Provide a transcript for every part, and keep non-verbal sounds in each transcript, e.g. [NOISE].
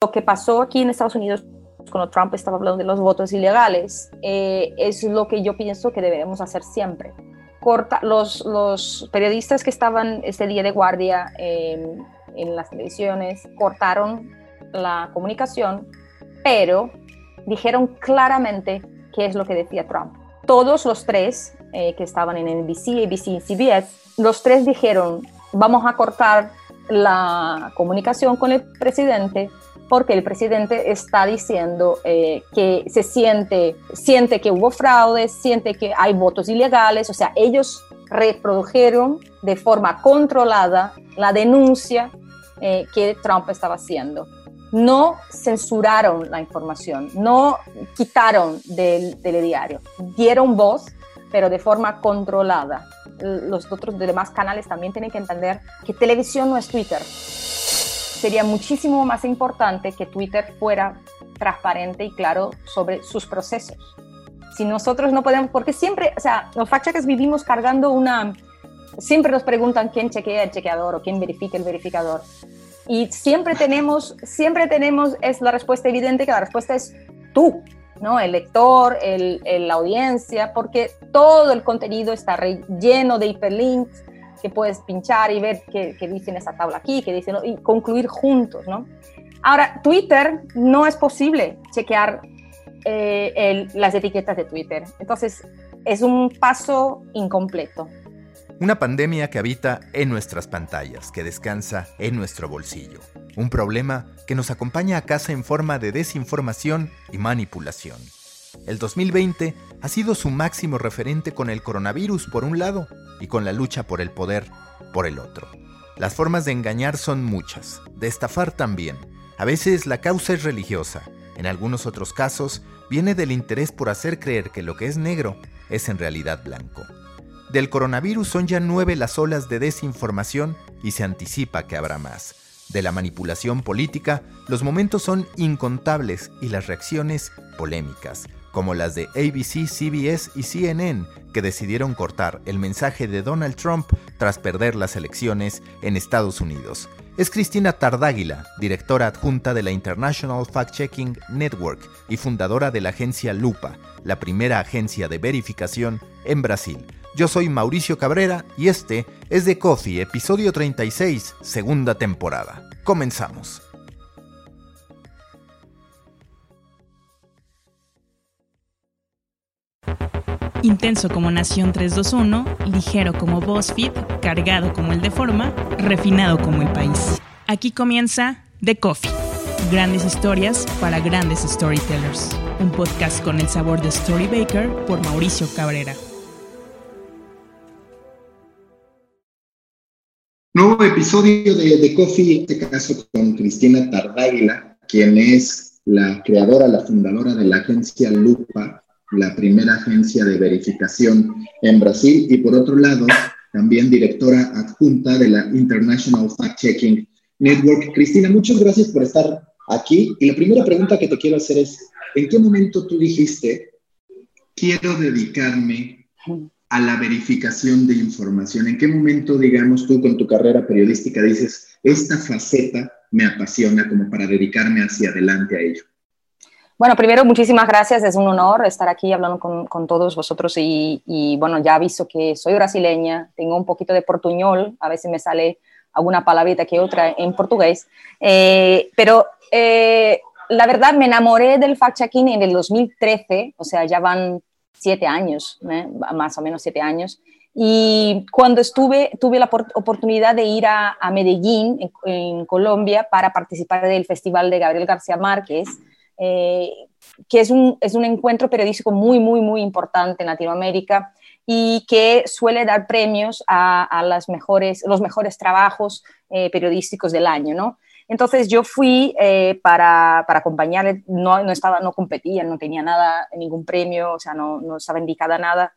lo que pasó aquí en Estados Unidos cuando Trump estaba hablando de los votos ilegales eh, es lo que yo pienso que debemos hacer siempre. Corta, los, los periodistas que estaban ese día de guardia en las televisiones cortaron la comunicación, pero dijeron claramente qué es lo que decía Trump. Todos los tres eh, que estaban en NBC, ABC y CBS, los tres dijeron, vamos a cortar la comunicación con el presidente porque el presidente está diciendo eh, que se siente, siente que hubo fraude, siente que hay votos ilegales, o sea, ellos reprodujeron de forma controlada la denuncia eh, que Trump estaba haciendo. No censuraron la información, no quitaron del, del diario, dieron voz, pero de forma controlada. Los otros demás canales también tienen que entender que televisión no es Twitter sería muchísimo más importante que Twitter fuera transparente y claro sobre sus procesos. Si nosotros no podemos, porque siempre, o sea, los fact vivimos cargando una, siempre nos preguntan quién chequea el chequeador o quién verifica el verificador. Y siempre tenemos, siempre tenemos, es la respuesta evidente que la respuesta es tú, ¿no? El lector, el, la audiencia, porque todo el contenido está lleno de hiperlinks, que puedes pinchar y ver qué, qué dice en esa tabla aquí, qué dice, y concluir juntos, ¿no? Ahora, Twitter no es posible chequear eh, las etiquetas de Twitter. Entonces, es un paso incompleto. Una pandemia que habita en nuestras pantallas, que descansa en nuestro bolsillo. Un problema que nos acompaña a casa en forma de desinformación y manipulación. El 2020 ha sido su máximo referente con el coronavirus por un lado y con la lucha por el poder por el otro. Las formas de engañar son muchas, de estafar también. A veces la causa es religiosa, en algunos otros casos viene del interés por hacer creer que lo que es negro es en realidad blanco. Del coronavirus son ya nueve las olas de desinformación y se anticipa que habrá más. De la manipulación política, los momentos son incontables y las reacciones polémicas como las de ABC, CBS y CNN, que decidieron cortar el mensaje de Donald Trump tras perder las elecciones en Estados Unidos. Es Cristina Tardáguila, directora adjunta de la International Fact Checking Network y fundadora de la agencia Lupa, la primera agencia de verificación en Brasil. Yo soy Mauricio Cabrera y este es The Coffee, episodio 36, segunda temporada. Comenzamos. Intenso como Nación 321, ligero como BuzzFeed, cargado como el de Forma, refinado como el país. Aquí comienza The Coffee. Grandes historias para grandes storytellers. Un podcast con el sabor de Story Baker por Mauricio Cabrera. Nuevo episodio de The Coffee, en este caso con Cristina Tardáguila, quien es la creadora, la fundadora de la agencia Lupa, la primera agencia de verificación en Brasil, y por otro lado, también directora adjunta de la International Fact Checking Network. Cristina, muchas gracias por estar aquí. Y la primera pregunta que te quiero hacer es, ¿en qué momento tú dijiste, quiero dedicarme a la verificación de información? ¿En qué momento, digamos, tú con tu carrera periodística dices, esta faceta me apasiona como para dedicarme hacia adelante a ello? Bueno, primero, muchísimas gracias. Es un honor estar aquí hablando con, con todos vosotros y, bueno, ya aviso que soy brasileña, tengo un poquito de portuñol, a veces me sale alguna palabrita que otra en portugués, eh, pero eh, la verdad me enamoré del fact-checking en el 2013, o sea, ya van siete años, ¿eh? más o menos siete años, y cuando estuve, tuve la oportunidad de ir a, a Medellín, en, en, Colombia, para participar del Festival de Gabriel García Márquez, eh, que es un, es un encuentro periodístico muy, muy, muy importante en Latinoamérica y que suele dar premios a, las mejores, los mejores trabajos eh, periodísticos del año, ¿no? Entonces yo fui eh, para, para acompañarle, no, no, estaba, no competía, no tenía nada, ningún premio, o sea, no, no estaba indicada nada,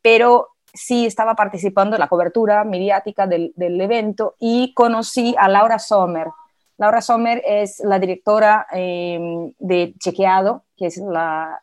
pero sí estaba participando en la cobertura mediática del, del evento y conocí a Laura Sommer, Laura Sommer es la directora em, de Chequeado, que es la,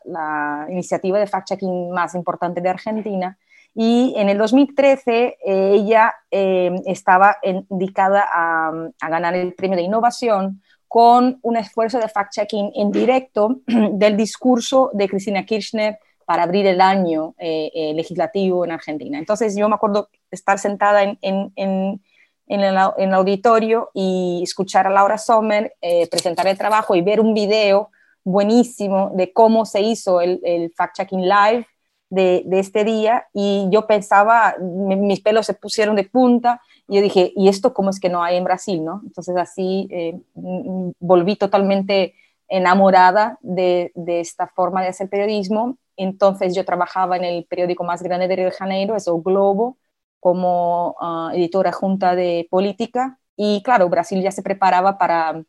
iniciativa de fact-checking más importante de Argentina. Y en el 2013 eh, ella em, estaba indicada a, ganar el premio de innovación con un esfuerzo de fact-checking en directo [CLEARS THROAT] del discurso de Cristina Kirchner para abrir el año eh, eh, legislativo en Argentina. Entonces yo me acuerdo estar sentada en, en, en, en el, auditorio y escuchar a Laura Sommer eh, presentar el trabajo y ver un video buenísimo de cómo se hizo el, el fact-checking live de, de, este día y yo pensaba, mis pelos se pusieron de punta y yo dije, ¿y esto cómo es que no hay en Brasil? ¿no? Entonces así volví totalmente enamorada de, de, esta forma de hacer periodismo entonces yo trabajaba en el periódico más grande de Río de Janeiro, es O Globo, como ah, editora junta de política. Y claro, Brasil ya se preparaba para,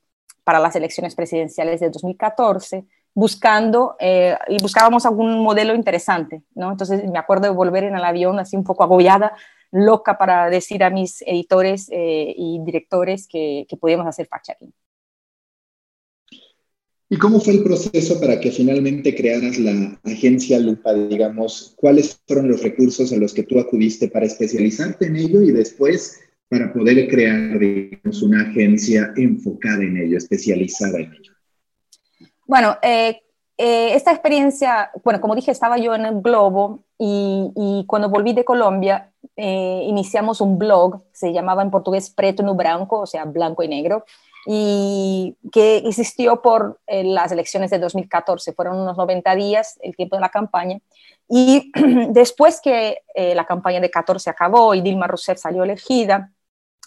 para las elecciones presidenciales de 2014, buscando, eh, y buscábamos algún modelo interesante, ¿no? Entonces me acuerdo de volver en el avión así un poco agobiada, loca para decir a mis editores eh, y directores que, que podíamos hacer fact-checking. ¿Y cómo fue el proceso para que finalmente crearas la agencia Lupa? Digamos, ¿cuáles fueron los recursos a los que tú acudiste para especializarte en ello y después para poder crear, digamos, una agencia enfocada en ello, especializada en ello? Bueno, eh, eh, esta experiencia, bueno, como dije, estaba yo en el Globo y, cuando volví de Colombia eh, iniciamos un blog, se llamaba en portugués Preto no Branco, o sea, blanco y negro, y que existió por eh, las elecciones de 2014. Fueron unos 90 días el tiempo de la campaña. Y [CLEARS THROAT] después que eh, la campaña de 14 acabó y Dilma Rousseff salió elegida,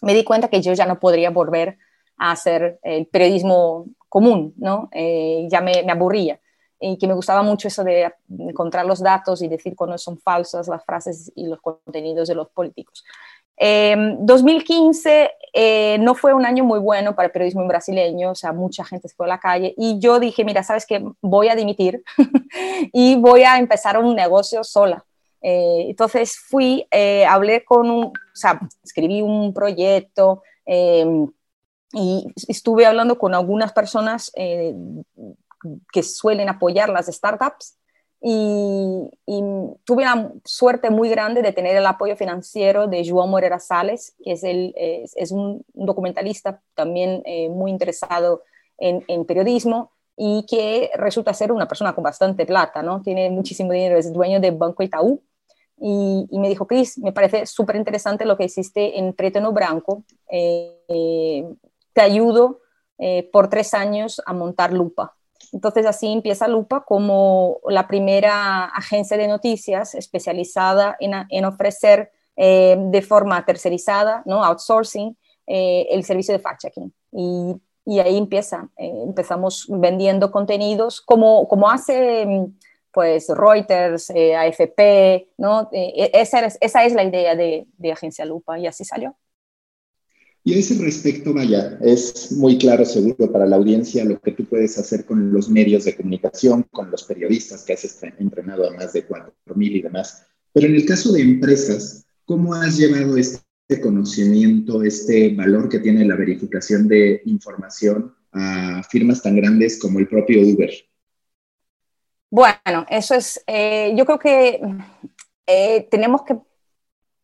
me di cuenta que yo ya no podría volver a hacer el periodismo común, ¿no? Eh, ya me, aburría. Y que me gustaba mucho eso de encontrar los datos y decir cuándo son falsas las frases y los contenidos de los políticos. 2015 em, eh, no fue un año muy bueno para el periodismo brasileño, o sea, mucha gente se fue a la calle y yo dije, mira, sabes que voy a dimitir [LAUGHS] y voy a empezar un negocio sola. Eh, entonces fui, eh, hablé con un, o sea, escribí un proyecto em, y estuve hablando con algunas personas que suelen apoyar las startups y, tuve la suerte muy grande de tener el apoyo financiero de João Moreira Sales, que es, el, es, un documentalista también eh, muy interesado en, en, periodismo y que resulta ser una persona con bastante plata, ¿no? Tiene muchísimo dinero, es dueño de Banco Itaú. Y, y me dijo, Cris, me parece súper interesante lo que hiciste en Preteno Branco. Eh, eh, te ayudo por tres años a montar Lupa. Entonces así empieza Lupa como la primera agencia de noticias especializada en, ofrecer eh, de forma tercerizada, ¿no? outsourcing, eh, el servicio de fact-checking. Y, ahí empieza, eh, empezamos vendiendo contenidos como, como hace pues Reuters, AFP, ¿no? esa, esa, es la idea de, de Agencia Lupa y así salió. Y a ese respecto, vaya, es muy claro seguro para la audiencia lo que tú puedes hacer con los medios de comunicación, con los periodistas que has entrenado a más de 4.000 y demás. Pero en el caso de empresas, ¿cómo has llevado este conocimiento, este valor que tiene la verificación de información a firmas tan grandes como el propio Uber? Bueno, eso es, eh, yo creo que eh, tenemos que,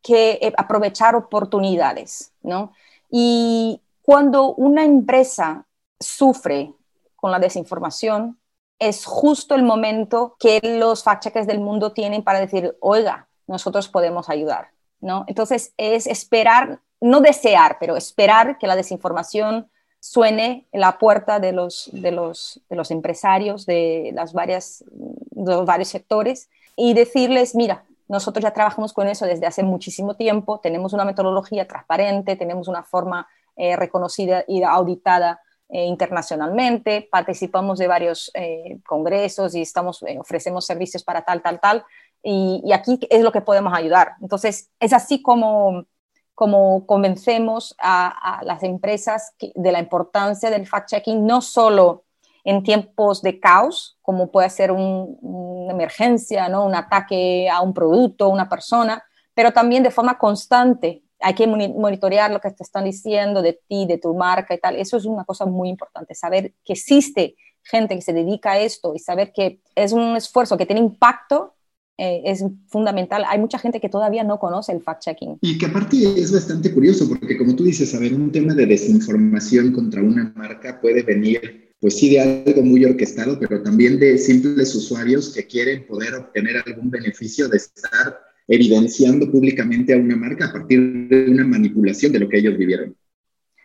que eh, aprovechar oportunidades, ¿no? Y cuando una empresa sufre con la desinformación, es justo el momento que los fact-checkers del mundo tienen para decir, oiga, nosotros podemos ayudar. ¿no? Entonces es esperar, no desear, pero esperar que la desinformación suene en la puerta de los, de los, de los empresarios de, las varias, de los varios sectores y decirles, mira, nosotros ya trabajamos con eso desde hace muchísimo tiempo, tenemos una metodología transparente, tenemos una forma eh, reconocida y auditada eh, internacionalmente, participamos de varios eh, congresos y estamos, ofrecemos servicios para tal, tal, tal, y, aquí es lo que podemos ayudar. Entonces, es así como, como convencemos a, las empresas de la importancia del fact-checking, no solo en tiempos de caos, como puede ser una emergencia, ¿no? un ataque a un producto, una persona, pero también de forma constante. Hay que monitorear lo que te están diciendo de ti, de tu marca y tal. Eso es una cosa muy importante, saber que existe gente que se dedica a esto y saber que es un esfuerzo que tiene impacto eh, es fundamental. Hay mucha gente que todavía no conoce el fact-checking. Y que aparte es bastante curioso, porque como tú dices, a ver, un tema de desinformación contra una marca puede venir, pues sí, de algo muy orquestado, pero también de simples usuarios que quieren poder obtener algún beneficio de estar evidenciando públicamente a una marca a partir de una manipulación de lo que ellos vivieron.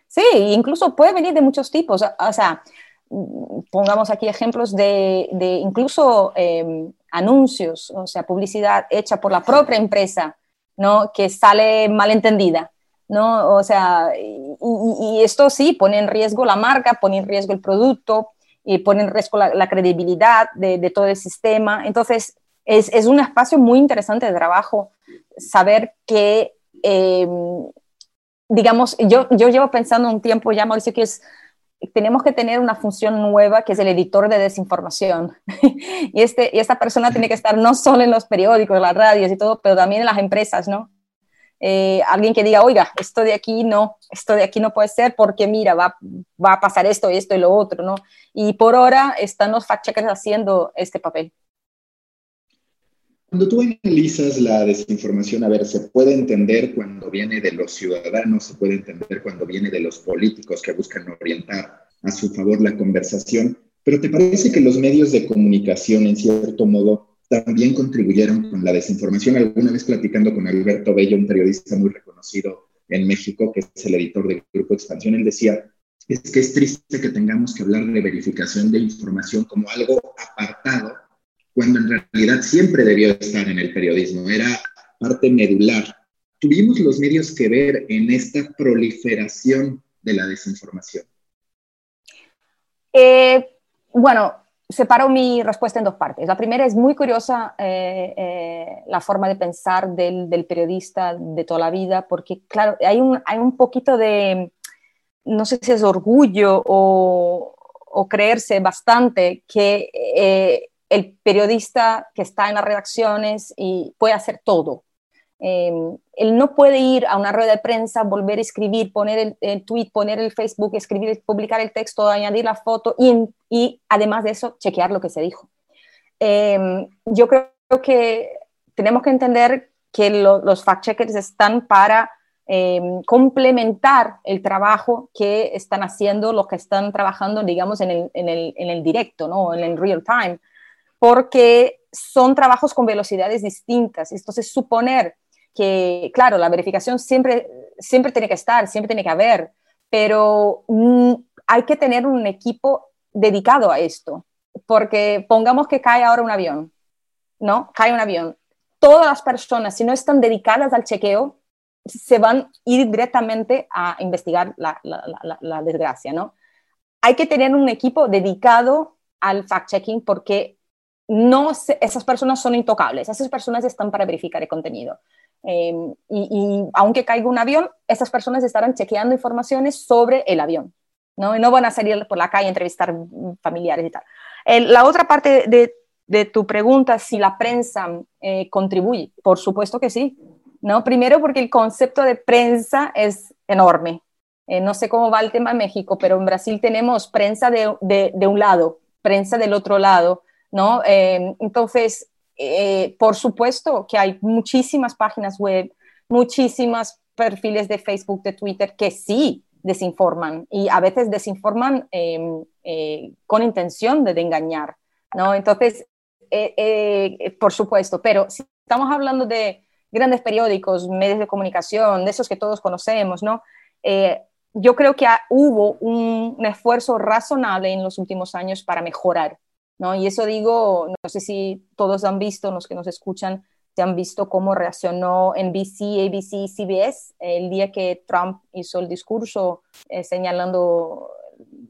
Sí, incluso puede venir de muchos tipos. O sea, pongamos aquí ejemplos de, incluso em, anuncios, o sea, publicidad hecha por la propia empresa, ¿no? Que sale malentendida, ¿no? O sea, y, esto sí pone en riesgo la marca, pone en riesgo el producto, y pone en riesgo la, credibilidad de, todo el sistema. Entonces, es, un espacio muy interesante de trabajo saber que, em, digamos, yo, yo llevo pensando un tiempo ya, Mauricio, que es tenemos que tener una función nueva que es el editor de desinformación. [LAUGHS] y, este, y esta persona tiene que estar no solo en los periódicos, las radios y todo, pero también en las empresas, ¿no? Eh, alguien que diga, oiga, esto de aquí no, esto de aquí no puede ser porque mira, va, va a pasar esto, esto y lo otro, ¿no? Y por ahora están los fact-checkers haciendo este papel. Cuando tú analizas la desinformación, a ver, se puede entender cuando viene de los ciudadanos, se puede entender cuando viene de los políticos que buscan orientar a su favor la conversación, pero ¿te parece que los medios de comunicación, en cierto modo, también contribuyeron con la desinformación? Alguna vez platicando con Alberto Bello, un periodista muy reconocido en México, que es el editor del Grupo Expansión, él decía, es que es triste que tengamos que hablar de verificación de información como algo apartado cuando en realidad siempre debió estar en el periodismo, era parte medular. Tuvimos los medios que ver en esta proliferación de la desinformación. Eh, bueno, separo mi respuesta en dos partes. La primera es muy curiosa eh, eh, la forma de pensar del, periodista de toda la vida, porque claro, hay un, hay un poquito de, no sé si es orgullo o, o creerse bastante que el periodista que está en las redacciones y puede hacer todo. Em, él no puede ir a una rueda de prensa, volver a escribir, poner el, tweet, poner el Facebook, escribir, publicar el texto, añadir la foto y, además de eso, chequear lo que se dijo. Em, yo creo que tenemos que entender que los fact-checkers están para em, complementar el trabajo que están haciendo los que están trabajando, digamos, en el, en el, en el directo, ¿no? en el real time porque son trabajos con velocidades distintas. Entonces, suponer que, claro, la verificación siempre, siempre tiene que estar, siempre tiene que haber, pero mm, hay que tener un equipo dedicado a esto, porque pongamos que cae ahora un avión, ¿no? Cae un avión. Todas las personas, si no están dedicadas al chequeo, se van a ir directamente a investigar la, la desgracia, ¿no? Hay que tener un equipo dedicado al fact-checking porque no esas personas son intocables, esas personas están para verificar el contenido. Em, y, aunque caiga un avión, esas personas estarán chequeando informaciones sobre el avión, ¿no? Y no van a salir por la calle a entrevistar familiares y tal. la otra parte de, tu pregunta, si la prensa eh, contribuye, por supuesto que sí, ¿no? Primero porque el concepto de prensa es enorme. Eh, no sé cómo va el tema en México, pero en Brasil tenemos prensa de, de un lado, prensa del otro lado, ¿no? Em, entonces, eh, por supuesto que hay muchísimas páginas web, muchísimos perfiles de Facebook, de Twitter que sí desinforman y a veces desinforman em, eh, con intención de, engañar, ¿no? Entonces, eh, por supuesto, pero si estamos hablando de grandes periódicos, medios de comunicación, de esos que todos conocemos, ¿no? yo creo que hubo un, esfuerzo razonable en los últimos años para mejorar ¿no? Y eso digo, no sé si todos han visto, los que nos escuchan, se han visto cómo reaccionó NBC, ABC, CBS el día que Trump hizo el discurso eh, señalando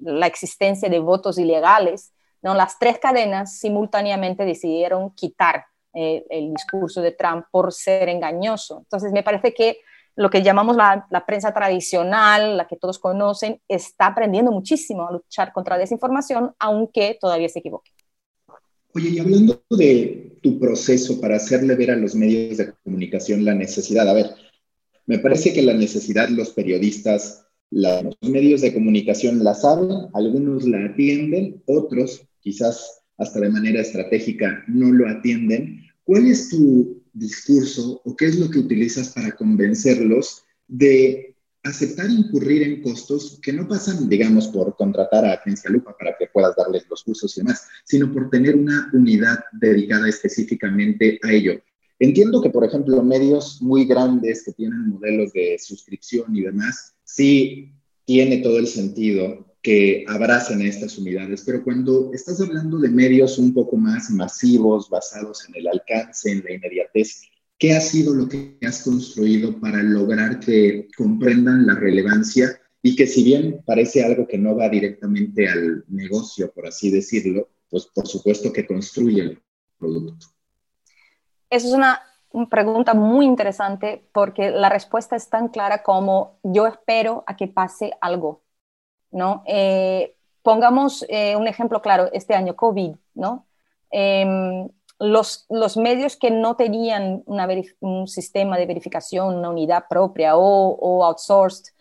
la existencia de votos ilegales. ¿no? Las tres cadenas simultáneamente decidieron quitar eh, el discurso de Trump por ser engañoso. Entonces, me parece que lo que llamamos la, la, prensa tradicional, la que todos conocen, está aprendiendo muchísimo a luchar contra desinformación, aunque todavía se equivoque. Oye, y hablando de tu proceso para hacerle ver a los medios de comunicación la necesidad, a ver, me parece que la necesidad los periodistas, los medios de comunicación la saben, algunos la atienden, otros quizás hasta de manera estratégica no lo atienden. ¿cuál es tu discurso o qué es lo que utilizas para convencerlos de aceptar incurrir en costos que no pasan, digamos, por contratar a Agencia Lupa para que puedas darles los cursos y demás, sino por tener una unidad dedicada específicamente a ello? Entiendo que, por ejemplo, medios muy grandes que tienen modelos de suscripción y demás, sí tiene todo el sentido que abracen estas unidades, pero cuando estás hablando de medios un poco más masivos, basados en el alcance, en la inmediatez, ¿qué ha sido lo que has construido para lograr que comprendan la relevancia y que si bien parece algo que no va directamente al negocio, por así decirlo, pues por supuesto que construye el producto? Esa es una pregunta muy interesante porque la respuesta es tan clara como yo espero a que pase algo ¿no? Eh, pongamos eh, un ejemplo claro, este año COVID, ¿no? Em, los, los, medios que no tenían un sistema de verificación, una unidad propia o, outsourced,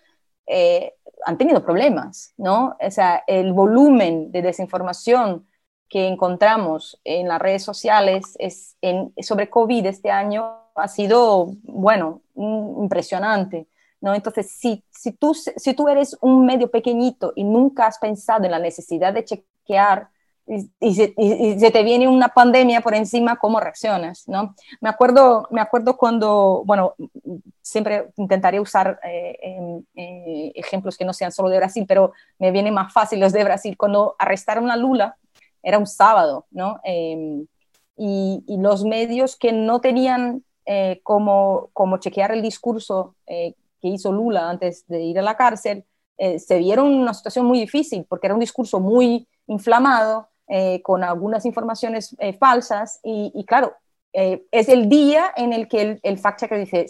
eh, han tenido problemas, ¿no? O sea, el volumen de desinformación que encontramos en las redes sociales es sobre COVID este año ha sido, bueno, impresionante. ¿no? Entonces, si, si, tú, si tú eres un medio pequeñito y nunca has pensado en la necesidad de chequear y, se, te viene una pandemia por encima, ¿cómo reaccionas? ¿no? Me, acuerdo, me acuerdo cuando, bueno, siempre intentaré usar eh, eh, ejemplos que no sean solo de Brasil, pero me vienen más fáciles los de Brasil. Cuando arrestaron a Lula, era un sábado, ¿no? Em, y, los medios que no tenían eh, como, como chequear el discurso que hizo Lula antes de ir a la cárcel, se vieron una situación muy difícil porque era un discurso muy inflamado, eh, con algunas informaciones eh, falsas y, claro, es el día en el que el, el fact-checker dice,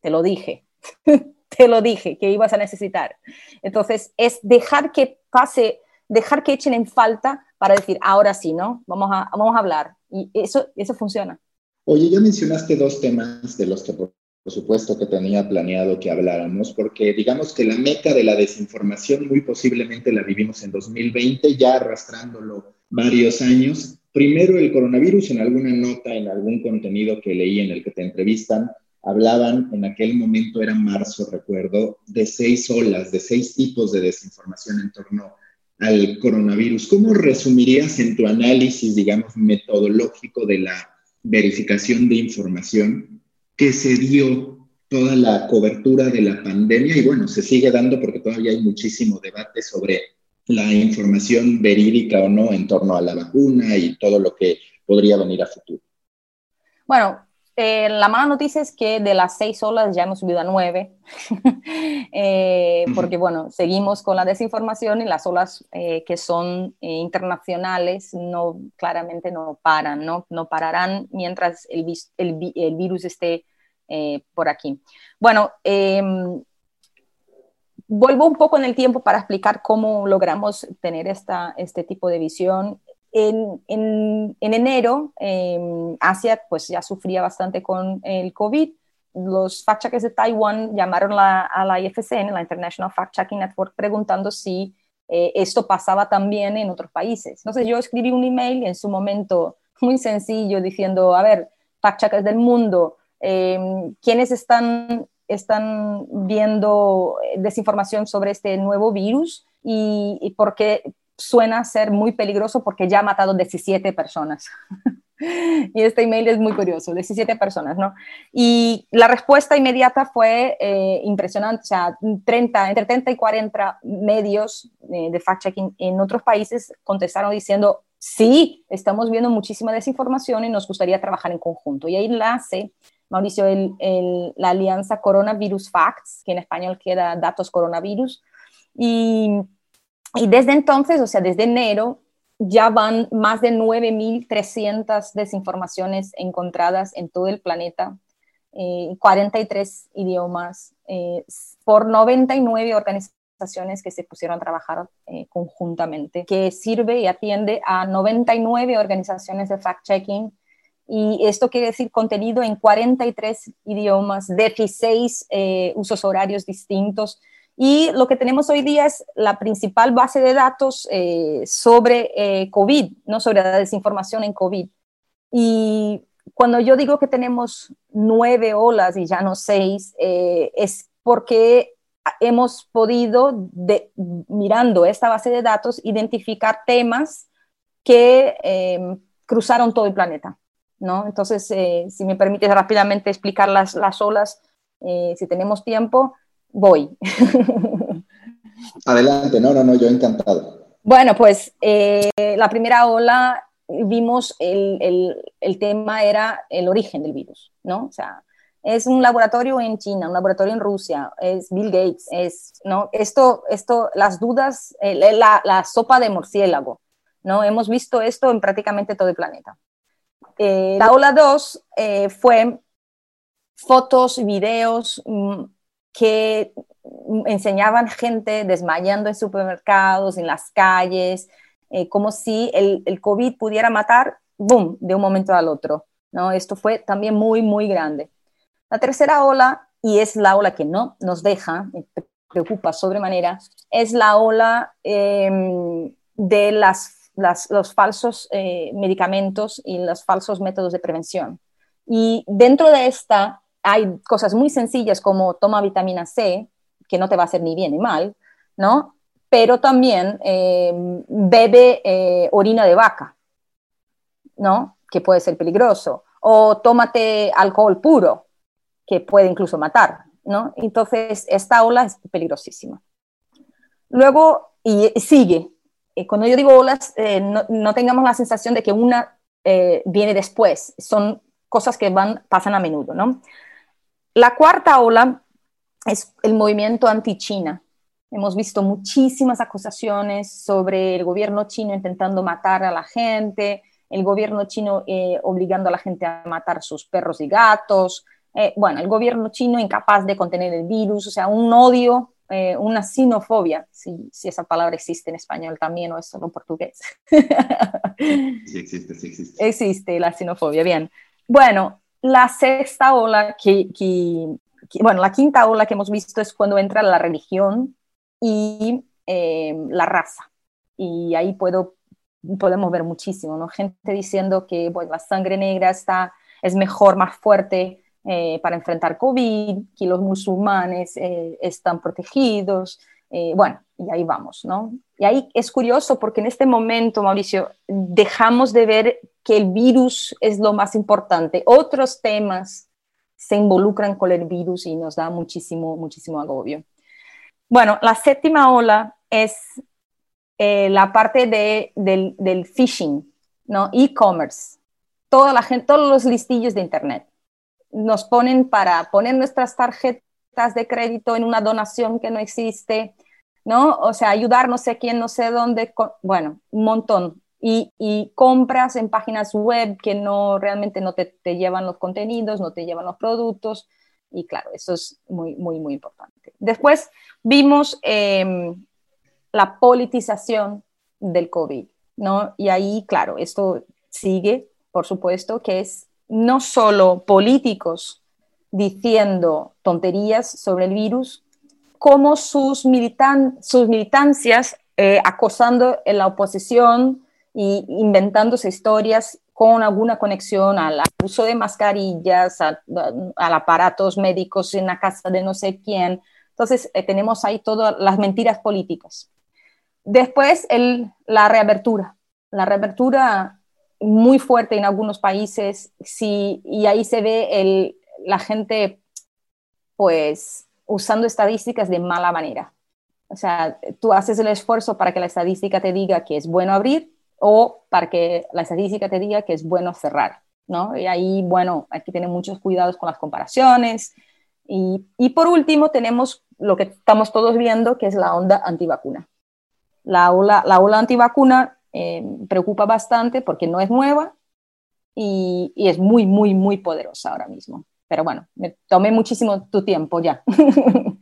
te lo dije, [LAUGHS] te lo dije que ibas a necesitar. Entonces, es dejar que pase, dejar que echen en falta para decir, ahora sí, ¿no? Vamos a, vamos a hablar. Y eso, eso funciona. Oye, ya mencionaste dos temas de los que por supuesto que tenía planeado que habláramos, porque digamos que la meca de la desinformación muy posiblemente la vivimos en 2020, ya arrastrándolo varios años. Primero el coronavirus, en alguna nota, en algún contenido que leí en el que te entrevistan, hablaban, en aquel momento era marzo, recuerdo, de seis olas, de seis tipos de desinformación en torno al coronavirus. ¿Cómo resumirías en tu análisis, digamos, metodológico de la verificación de información que se dio toda la cobertura de la pandemia y bueno, se sigue dando porque todavía hay muchísimo debate sobre la información verídica o no en torno a la vacuna y todo lo que podría venir a futuro. Bueno, eh, la mala noticia es que de las seis olas ya hemos subido a nueve, [LAUGHS] eh, porque bueno, seguimos con la desinformación y las olas eh, que son internacionales no, claramente no paran, no, no pararán mientras el, el, el virus esté por aquí. Bueno, em, vuelvo un poco en el tiempo para explicar cómo logramos tener esta, este tipo de visión en, en, enero, eh, Asia pues ya sufría bastante con el COVID. Los fact-checkers de Taiwán llamaron a la IFCN, la International Fact-Checking Network, preguntando si eh, esto pasaba también en otros países. Entonces yo escribí un email en su momento muy sencillo diciendo, a ver, fact-checkers del mundo, eh, ¿quiénes están, están viendo desinformación sobre este nuevo virus? Y, y por qué suena ser muy peligroso porque ya ha matado 17 personas. [LAUGHS] y este email es muy curioso, 17 personas, ¿no? Y la respuesta inmediata fue eh, impresionante, o sea, 30, entre 30 y 40 medios eh, de fact-checking en otros países contestaron diciendo, sí, estamos viendo muchísima desinformación y nos gustaría trabajar en conjunto. Y ahí nace, Mauricio, la alianza Coronavirus Facts, que en español queda Datos Coronavirus, y y desde entonces, o sea, desde enero, ya van más de 9.300 desinformaciones encontradas en todo el planeta, eh, 43 idiomas, eh, por 99 organizaciones que se pusieron a trabajar eh, conjuntamente, que sirve y atiende a 99 organizaciones de fact-checking. Y esto quiere decir contenido en 43 idiomas, 16 eh, usos horarios distintos, y lo que tenemos hoy día es la principal base de datos eh, sobre eh, COVID, ¿no? sobre la desinformación en COVID. Y cuando yo digo que tenemos nueve olas y ya no seis, es porque hemos podido, mirando esta base de datos, identificar temas que cruzaron todo el planeta. ¿No? Entonces, eh, si me permites rápidamente explicar las, las olas, eh, si tenemos tiempo, voy. [LAUGHS] Adelante, no, no, no, yo encantado. Bueno, pues la primera ola vimos el, el, tema era el origen del virus, ¿no? O sea, es un laboratorio en China, un laboratorio en Rusia, es Bill Gates, es, ¿no? Esto, esto las dudas, la, la, sopa de murciélago, ¿no? Hemos visto esto en prácticamente todo el planeta. Eh, la ola 2 eh, fue fotos, videos mm, que enseñaban gente desmayando en supermercados, en las calles, eh, como si el, COVID pudiera matar, boom, de un momento al otro. ¿no? Esto fue también muy, muy grande. La tercera ola, y es la ola que no nos deja, preocupa sobremanera, es la ola em, de las, los falsos eh, medicamentos y los falsos métodos de prevención. Y dentro de esta hay cosas muy sencillas como toma vitamina C, que no te va a hacer ni bien ni mal, ¿no? pero también eh, bebe eh, orina de vaca, ¿no? Que puede ser peligroso. O tómate alcohol puro, que puede incluso matar, ¿no? Entonces, esta ola es peligrosísima. Luego, y sigue. Cuando yo digo olas, eh, no, tengamos la sensación de que una viene después. Son cosas que van, pasan a menudo, ¿no? La cuarta ola es el movimiento anti-China Hemos visto muchísimas acusaciones sobre el gobierno chino intentando matar a la gente, el gobierno chino eh, obligando a la gente a matar sus perros y gatos, eh, bueno, el gobierno chino incapaz de contener el virus, o sea, un odio, eh, una sinofobia, si, si, esa palabra existe en español también o es solo portugués. sí existe, sí existe. Existe la sinofobia, bien. Bueno, la sexta ola, que, que, bueno, la quinta ola que hemos visto es cuando entra la religión y eh, la raza. Y ahí puedo, podemos ver muchísimo, ¿no? Gente diciendo que la sangre negra está, es mejor, más fuerte eh, para enfrentar COVID, que los musulmanes eh, están protegidos. bueno, y ahí vamos, ¿no? Y ahí es curioso porque en este momento, Mauricio, dejamos de ver que el virus es lo más importante. Otros temas se involucran con el virus y nos da muchísimo, muchísimo agobio. Bueno, la séptima ola es eh, la parte de, del, phishing, ¿no? E-commerce. Toda la gente, todos los listillos de Internet nos ponen para poner nuestras tarjetas de crédito en una donación que no existe, ¿no? O sea, ayudar no sé quién, no sé dónde, bueno, un montón. Y, y, compras en páginas web que no realmente no te, te, llevan los contenidos, no te llevan los productos. Y claro, eso es muy, muy, muy importante. Después, Vimos em, la politización del COVID, ¿no? Y ahí, claro, esto sigue, por supuesto, que es no solo políticos diciendo tonterías sobre el virus, como sus, militan sus militancias eh, acosando en la oposición e inventándose historias con alguna conexión al uso de mascarillas, a, a, aparatos médicos en la casa de no sé quién, entonces, eh, tenemos ahí todas las mentiras políticas. Después, el, la reabertura. La reabertura muy fuerte en algunos países, sí, y ahí se ve el, la gente, pues, usando estadísticas de mala manera. O sea, tú haces el esfuerzo para que la estadística te diga que es bueno abrir o para que la estadística te diga que es bueno cerrar, ¿no? Y ahí, bueno, hay que muchos cuidados con las comparaciones. Y, y por último, tenemos lo que estamos todos viendo, que es la onda antivacuna. La ola, la ola antivacuna eh, preocupa bastante porque no es nueva y, y, es muy, muy, muy poderosa ahora mismo. Pero bueno, me tomé muchísimo tu tiempo ya. [LAUGHS]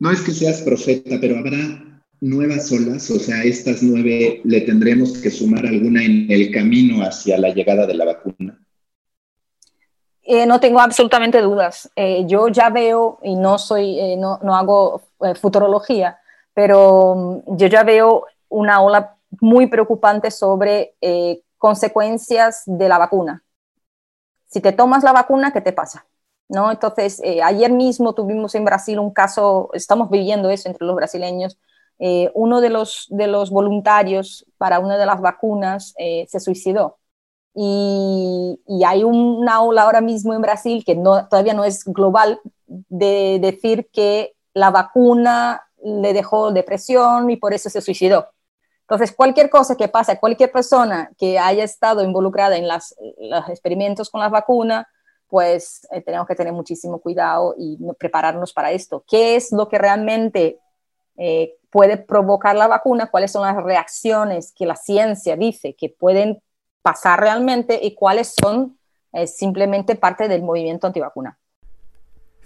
No es que seas profeta, pero habrá nuevas olas, o sea, estas nueve le tendremos que sumar alguna en el camino hacia la llegada de la vacuna. Eh, no tengo absolutamente dudas. Eh, yo ya veo, y no, soy, eh, no, no, hago futurología, pero mm, yo ya veo una ola muy preocupante sobre consecuencias de la vacuna. Si te tomas la vacuna, ¿qué te pasa? ¿No? Entonces, eh, ayer mismo tuvimos en Brasil un caso, estamos viviendo eso entre los brasileños, eh, uno de los, de los voluntarios para una de las vacunas eh, se suicidó. Y, hay una ola ahora mismo en Brasil que todavía no es global de decir que la vacuna le dejó depresión y por eso se suicidó. Entonces, cualquier cosa que pase, cualquier persona que haya estado involucrada en las, los experimentos con la vacuna, pues eh, tenemos que tener muchísimo cuidado y prepararnos para esto. ¿Qué es lo que realmente eh, puede provocar la vacuna? ¿Cuáles son las reacciones que la ciencia dice que pueden pasar realmente y cuáles son eh, simplemente parte del movimiento antivacuna?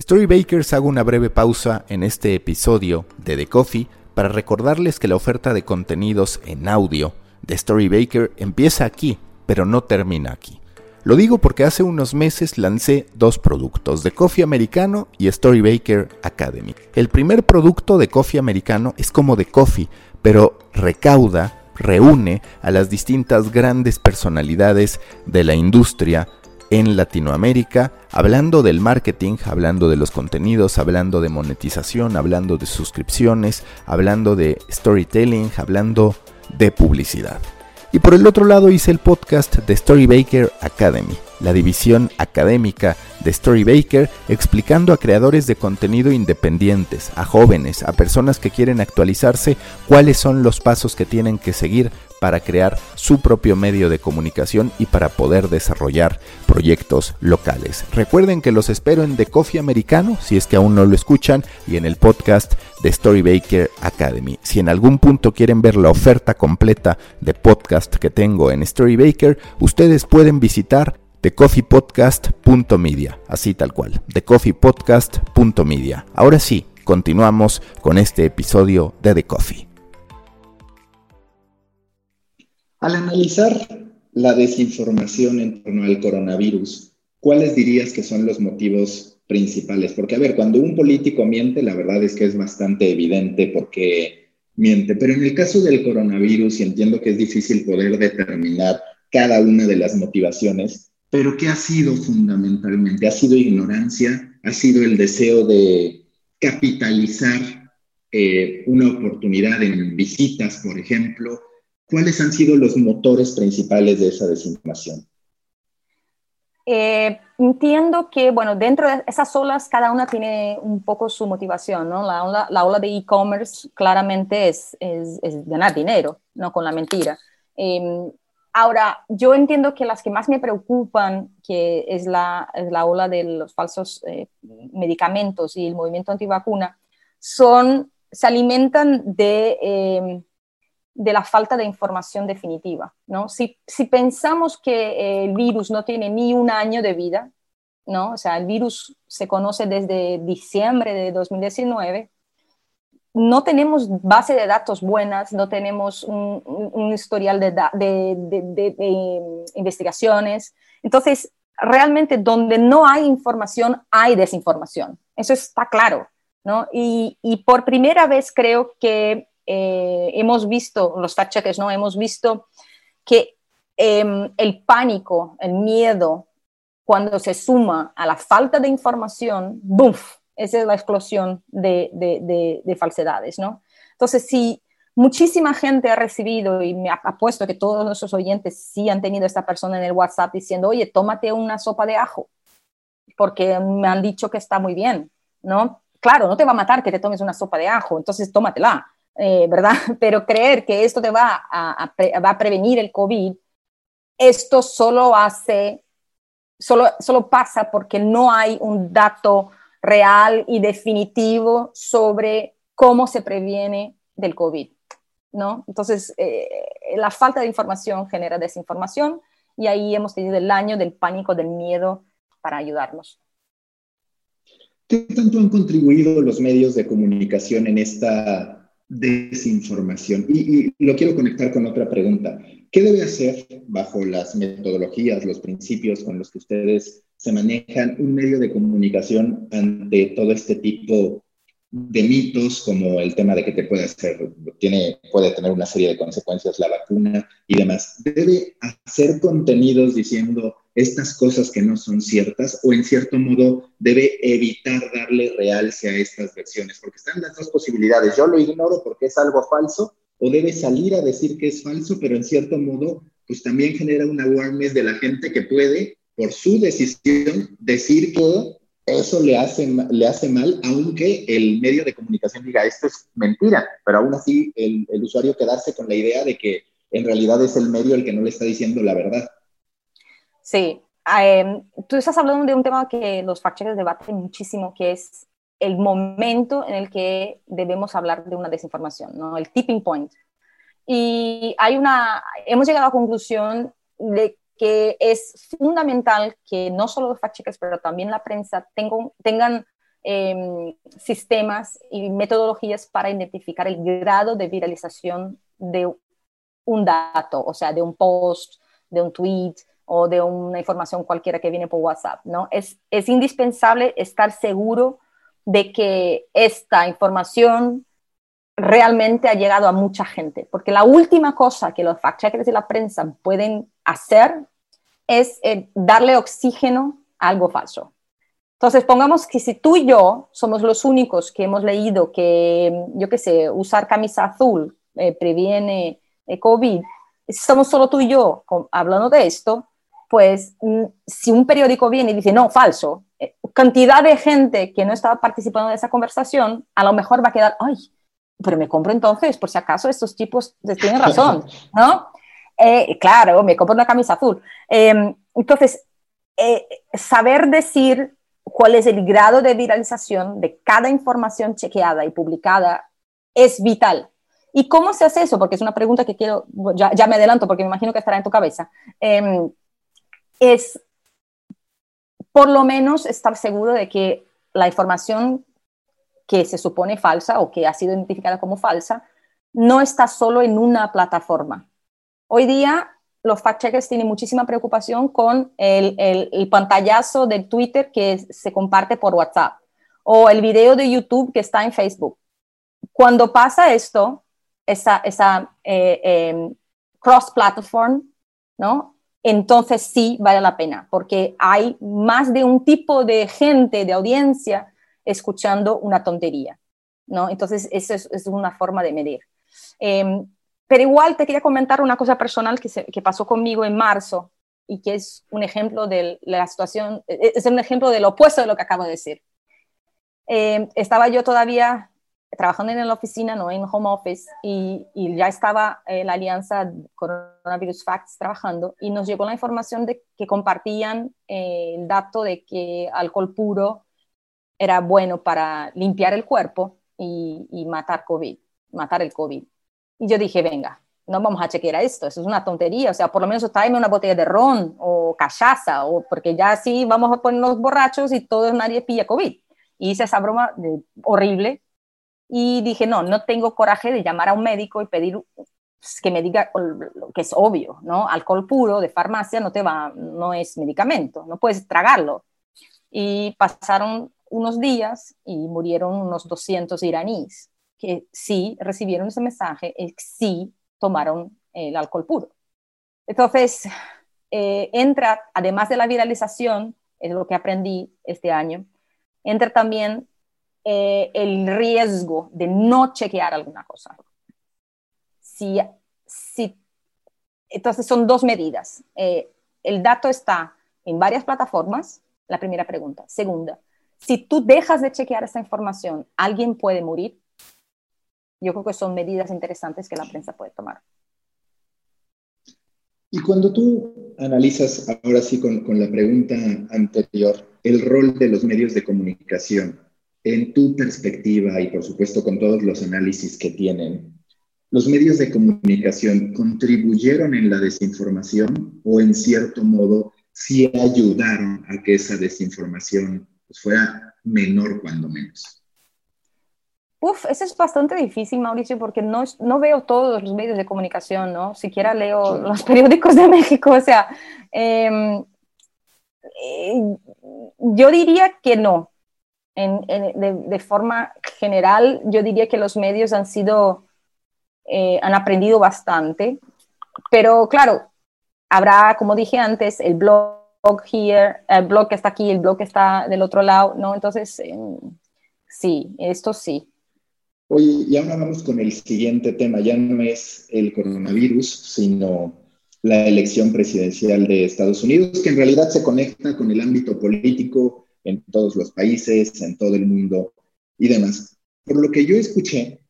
Storybakers hago una breve pausa en este episodio de The Coffee para recordarles que la oferta de contenidos en audio de Storybaker empieza aquí, pero no termina aquí. Lo digo porque hace unos meses lancé dos productos, de Coffee Americano y Storybaker Academy. El primer producto de Coffee Americano es como de Coffee, pero recauda, reúne a las distintas grandes personalidades de la industria en Latinoamérica, hablando del marketing, hablando de los contenidos, hablando de monetización, hablando de suscripciones, hablando de storytelling, hablando de publicidad. Y por el otro lado hice el podcast de Storybaker Academy, la división académica de Storybaker, explicando a creadores de contenido independientes, a jóvenes, a personas que quieren actualizarse, cuáles son los pasos que tienen que seguir para crear su propio medio de comunicación y para poder desarrollar proyectos locales. Recuerden que los espero en The Coffee Americano, si es que aún no lo escuchan, y en el podcast de Storybaker Academy. Si en algún punto quieren ver la oferta completa de podcast que tengo en Storybaker, ustedes pueden visitar thecoffeepodcast.media, así tal cual, thecoffeepodcast.media. Ahora sí, continuamos con este episodio de The Coffee. Al analizar la desinformación en torno al coronavirus, ¿cuáles dirías que son los motivos principales? Porque, a ver, cuando un político miente, la verdad es que es bastante evidente porque miente, pero en el caso del coronavirus, y entiendo que es difícil poder determinar cada una de las motivaciones, pero ¿qué ha sido fundamentalmente? ¿Ha sido ignorancia? ¿Ha sido el deseo de capitalizar eh, una oportunidad en visitas, por ejemplo? ¿Cuáles han sido los motores principales de esa desinformación? Eh, entiendo que, bueno, dentro de esas olas cada una tiene un poco su motivación, ¿no? La ola, la ola de e-commerce claramente es, es, ganar dinero, ¿no? Con la mentira. Em, ahora, yo entiendo que las que más me preocupan, que es la, es la ola de los falsos eh, medicamentos y el movimiento antivacuna, son, se alimentan de em, de la falta de información definitiva. ¿no? Si, pensamos que el virus no tiene ni un año de vida, ¿no? o sea, el virus se conoce desde diciembre de 2019, no tenemos base de datos buenas, no tenemos un, historial de, de, investigaciones. Entonces, realmente donde no hay información, hay desinformación. Eso está claro. ¿no? Y, y por primera vez creo que eh, hemos visto, los fact ¿no? Hemos visto que em, el pánico, el miedo, cuando se suma a la falta de información, ¡bum! Esa es la explosión de, de, falsedades, ¿no? Entonces, si muchísima gente ha recibido, y me apuesto que todos nuestros oyentes sí han tenido esta persona en el WhatsApp diciendo, oye, tómate una sopa de ajo, porque me han dicho que está muy bien, ¿no? Claro, no te va a matar que te tomes una sopa de ajo, entonces tómatela, eh, ¿verdad? [LAUGHS] Pero creer que esto te va a, va a prevenir el COVID, esto solo hace, solo, solo pasa porque no hay un dato real y definitivo sobre cómo se previene del COVID, ¿no? Entonces, eh, la falta de información genera desinformación y ahí hemos tenido el año del pánico, del miedo para ayudarnos. ¿Qué tanto han contribuido los medios de comunicación en esta desinformación. Y, lo quiero conectar con otra pregunta. ¿Qué debe hacer bajo las metodologías, los principios con los que ustedes se manejan un medio de comunicación ante todo este tipo de mitos como el tema de que te puede hacer, tiene, puede tener una serie de consecuencias la vacuna y demás. Debe hacer contenidos diciendo estas cosas que no son ciertas o en cierto modo debe evitar darle realce a estas versiones, porque están las dos posibilidades. Yo lo ignoro porque es algo falso o debe salir a decir que es falso, pero en cierto modo pues también genera una awareness de la gente que puede por su decisión decir que eso le hace, le hace mal, aunque el medio de comunicación diga esto es mentira, pero aún así el, el usuario quedarse con la idea de que en realidad es el medio el que no le está diciendo la verdad. Sí, em, tú estás hablando de un tema que los fact-checkers debaten muchísimo, que es el momento en el que debemos hablar de una desinformación, ¿no? el tipping point. Y hay una, hemos llegado a la conclusión de que es fundamental que no solo los fact-checkers, pero también la prensa tengan, tengan em, sistemas y metodologías para identificar el grado de viralización de un dato, o sea, de un post, de un tweet o de una información cualquiera que viene por WhatsApp, ¿no? Es, es indispensable estar seguro de que esta información realmente ha llegado a mucha gente, porque la última cosa que los fact-checkers y la prensa pueden hacer es eh, darle oxígeno a algo falso. Entonces, pongamos que si tú y yo somos los únicos que hemos leído que, yo qué sé, usar camisa azul eh, previene eh, COVID, si somos solo tú y yo hablando de esto, pues mm, si un periódico viene y dice, no, falso, cantidad de gente que no estaba participando de esa conversación, a lo mejor va a quedar, ay, pero me compro entonces, por si acaso estos tipos tienen razón, [LAUGHS] ¿no? Eh, claro, me compro una camisa azul. Em, entonces, eh, saber decir cuál es el grado de viralización de cada información chequeada y publicada es vital. ¿Y cómo se hace eso? Porque es una pregunta que quiero, ya, ya me adelanto porque me imagino que estará en tu cabeza. Em, es por lo menos estar seguro de que la información que se supone falsa o que ha sido identificada como falsa no está solo en una plataforma. Hoy día los fact-checkers tienen muchísima preocupación con el, el, pantallazo de Twitter que se comparte por WhatsApp o el video de YouTube que está en Facebook. Cuando pasa esto, esa, esa eh, em, cross-platform, ¿no? entonces sí vale la pena, porque hay más de un tipo de gente, de audiencia, escuchando una tontería. ¿no? Entonces, eso es, una forma de medir. Eh, pero igual te quería comentar una cosa personal que, pasó conmigo en marzo y que es un ejemplo de la situación, e, es un ejemplo del opuesto de lo que acabo de decir. Eh, estaba yo todavía trabajando en la oficina, no en home office, y, y ya estaba eh, la alianza Coronavirus Facts trabajando y nos llegó la información de que compartían eh, el dato de que alcohol puro era bueno para limpiar el cuerpo y, y matar COVID, matar el COVID. Y yo dije, venga, no vamos a chequear esto, eso es una tontería, o sea, por lo menos tráeme una botella de ron o cachaza, o porque ya así vamos a ponernos borrachos y todo nadie pilla COVID. Y hice esa broma horrible y dije, no, no tengo coraje de llamar a un médico y pedir pues, que me diga lo que es obvio, ¿no? Alcohol puro de farmacia no te va, no es medicamento, no puedes tragarlo. Y pasaron unos días y murieron unos 200 iraníes que sí recibieron ese mensaje, y sí tomaron el alcohol puro. Entonces, eh, entra, además de la viralización, es lo que aprendí este año, entra también eh, el riesgo de no chequear alguna cosa. Si, si, entonces son dos medidas. Eh, el dato está en varias plataformas, la primera pregunta. Segunda, si tú dejas de chequear esa información, alguien puede morir yo creo que son medidas interesantes que la prensa puede tomar. Y cuando tú analizas, ahora sí con, con, la pregunta anterior, el rol de los medios de comunicación, en tu perspectiva y por supuesto con todos los análisis que tienen, ¿los medios de comunicación contribuyeron en la desinformación o en cierto modo sí ayudaron a que esa desinformación pues, fuera menor cuando menos? Uf, eso es bastante difícil, Mauricio, porque no, no veo todos los medios de comunicación, ¿no? Siquiera leo los [LAUGHS] periódicos de México, o sea, em, eh, yo diría que no. de, forma general, yo diría que los medios han sido, eh, han aprendido bastante, pero claro, habrá, como dije antes, el blog here, el blog está aquí, el blog está del otro lado, ¿no? Entonces, em, sí, esto sí. Oye, y ahora vamos con el siguiente tema, ya no es el coronavirus, sino la elección presidencial de Estados Unidos, que en realidad se conecta con el ámbito político en todos los países, en todo el mundo y demás. Por lo que yo escuché,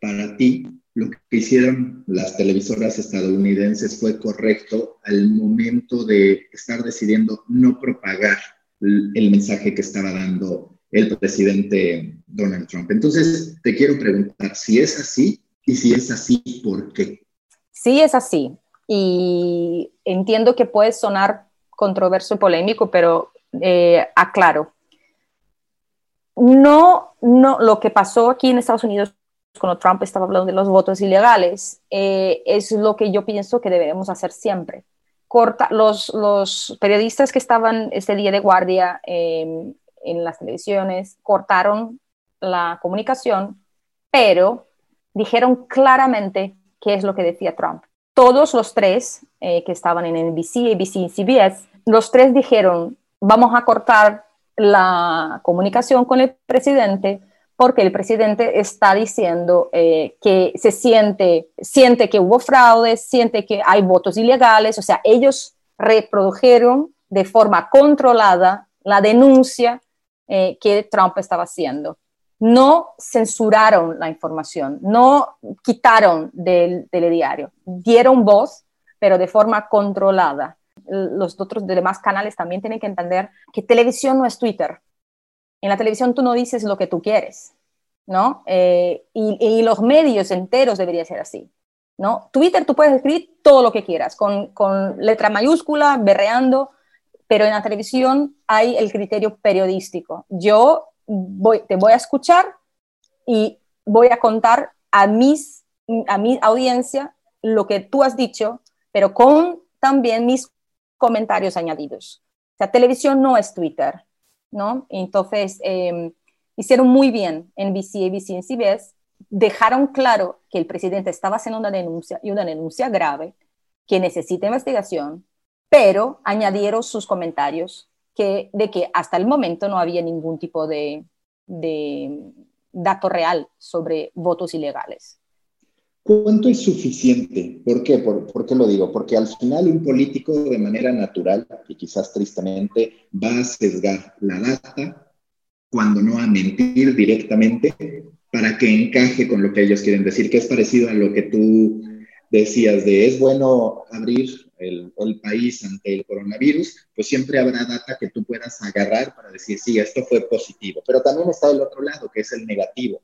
para ti, lo que hicieron las televisoras estadounidenses fue correcto al momento de estar decidiendo no propagar el mensaje que estaba dando el presidente Donald Trump. Entonces, te quiero preguntar si es así y si es así, ¿por qué? Sí, es así. Y entiendo que puede sonar controverso y polémico, pero eh, aclaro. No, no, lo que pasó aquí en Estados Unidos cuando Trump estaba hablando de los votos ilegales, eh, es lo que yo pienso que debemos hacer siempre. Corta, los, los periodistas que estaban ese día de guardia em, en las televisiones cortaron la comunicación, pero dijeron claramente qué es lo que decía Trump. Todos los tres eh, que estaban en NBC, ABC y CBS, los tres dijeron, vamos a cortar la comunicación con el presidente porque el presidente está diciendo eh, que se siente, siente que hubo fraude, siente que hay votos ilegales, o sea, ellos reprodujeron de forma controlada la denuncia eh, que Trump estaba haciendo. No censuraron la información, no quitaron del telediario, dieron voz, pero de forma controlada los otros demás canales también tienen que entender que televisión no es Twitter. En la televisión tú no dices lo que tú quieres, ¿no? Eh, y, los medios enteros debería ser así, ¿no? Twitter tú puedes escribir todo lo que quieras, con, letra mayúscula, berreando, pero en la televisión hay el criterio periodístico. Yo voy, te voy a escuchar y voy a contar a, mis, a mi audiencia lo que tú has dicho, pero con también mis comentarios añadidos. O sea, televisión no es Twitter, ¿no? Entonces, em, hicieron muy bien en BC, ABC y CBS, dejaron claro que el presidente estaba haciendo una denuncia y una denuncia grave que necesita investigación, pero añadieron sus comentarios que, de que hasta el momento no había ningún tipo de, de dato real sobre votos ilegales. ¿Cuánto es suficiente? ¿Por qué? ¿Por, qué lo digo? Porque al final un político de manera natural y quizás tristemente va a sesgar la data cuando no a mentir directamente para que encaje con lo que ellos quieren decir, que es parecido a lo que tú decías de es bueno abrir el, el, país ante el coronavirus, pues siempre habrá data que tú puedas agarrar para decir, sí, esto fue positivo, pero también está el otro lado, que es el negativo.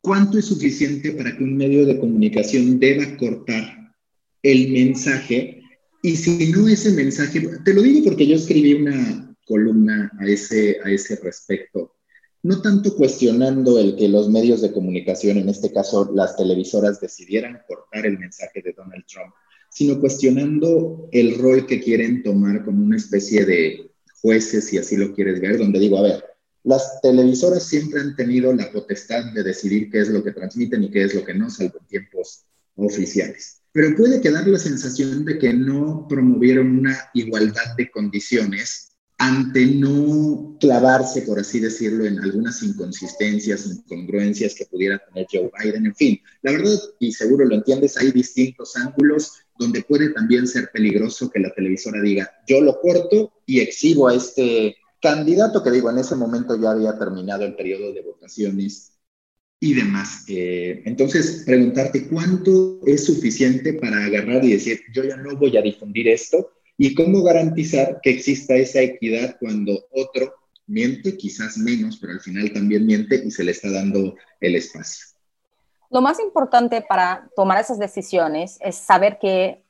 ¿Cuánto es suficiente para que un medio de comunicación deba cortar el mensaje? Y si no ese mensaje, te lo digo porque yo escribí una columna a ese, a ese respecto, no tanto cuestionando el que los medios de comunicación, en este caso las televisoras, decidieran cortar el mensaje de Donald Trump, sino cuestionando el rol que quieren tomar como una especie de jueces, si así lo quieres ver, donde digo, a ver, las televisoras siempre han tenido la potestad de decidir qué es lo que transmiten y qué es lo que no, salvo en tiempos oficiales. Pero puede quedar la sensación de que no promovieron una igualdad de condiciones ante no clavarse, por así decirlo, en algunas inconsistencias, incongruencias que pudiera tener Joe Biden. En fin, la verdad, y seguro lo entiendes, hay distintos ángulos donde puede también ser peligroso que la televisora diga, yo lo corto y exhibo a este candidato que digo, en ese momento ya había terminado el periodo de votaciones y demás. Eh, entonces, preguntarte cuánto es suficiente para agarrar y decir, yo ya no voy a difundir esto, y cómo garantizar que exista esa equidad cuando otro miente, quizás menos, pero al final también miente y se le está dando el espacio. Lo más importante para tomar esas decisiones es saber que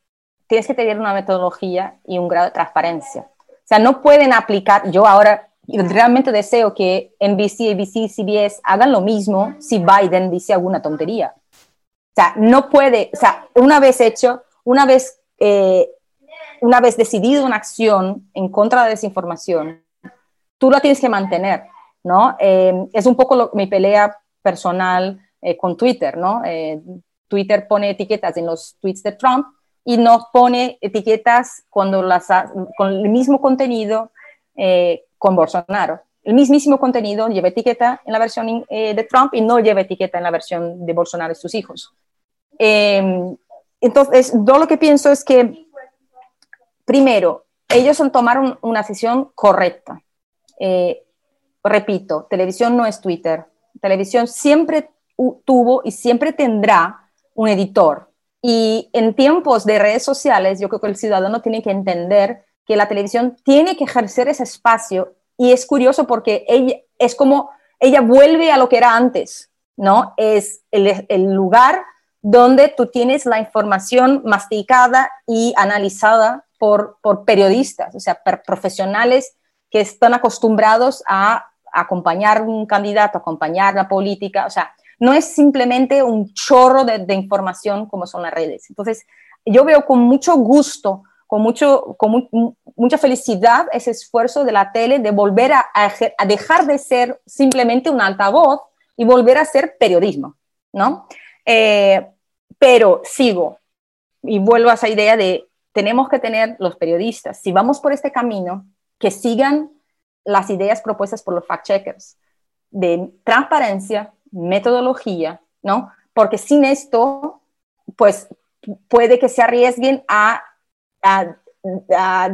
tienes que tener una metodología y un grado de transparencia. O sea, no pueden aplicar, yo ahora realmente deseo que NBC, ABC, CBS hagan lo mismo si Biden dice alguna tontería. O sea, no puede, o sea, una vez hecho, una vez, eh, una vez decidido una acción en contra de la desinformación, tú la tienes que mantener. ¿no? Eh, es un poco mi pelea personal eh, con Twitter, ¿no? Twitter pone etiquetas en los tweets de Trump y no pone etiquetas cuando las con el mismo contenido con Bolsonaro. El mismísimo contenido lleva etiqueta en la versión de Trump y no lleva etiqueta en la versión de Bolsonaro y sus hijos. entonces, yo lo que pienso es que, primero, ellos tomaron una decisión correcta. Eh, repito, televisión no es Twitter. Televisión siempre tuvo y siempre tendrá un editor. Y en tiempos de redes sociales, yo creo que el ciudadano tiene que entender que la televisión tiene que ejercer ese espacio. Y es curioso porque ella es como ella vuelve a lo que era antes, ¿no? Es el, lugar donde tú tienes la información masticada y analizada por, por periodistas, o sea, profesionales que están acostumbrados a acompañar un candidato, acompañar la política, o sea, no es simplemente un chorro de, información como son las redes. Entonces, yo veo con mucho gusto, con, mucho, con mucha felicidad ese esfuerzo de la tele de volver a, dejar de ser simplemente un altavoz y volver a ser periodismo, ¿no? Eh, pero sigo y vuelvo a esa idea de tenemos que tener los periodistas, si vamos por este camino, que sigan las ideas propuestas por los fact-checkers de transparencia, metodología, ¿no? Porque sin esto, pues puede que se arriesguen a,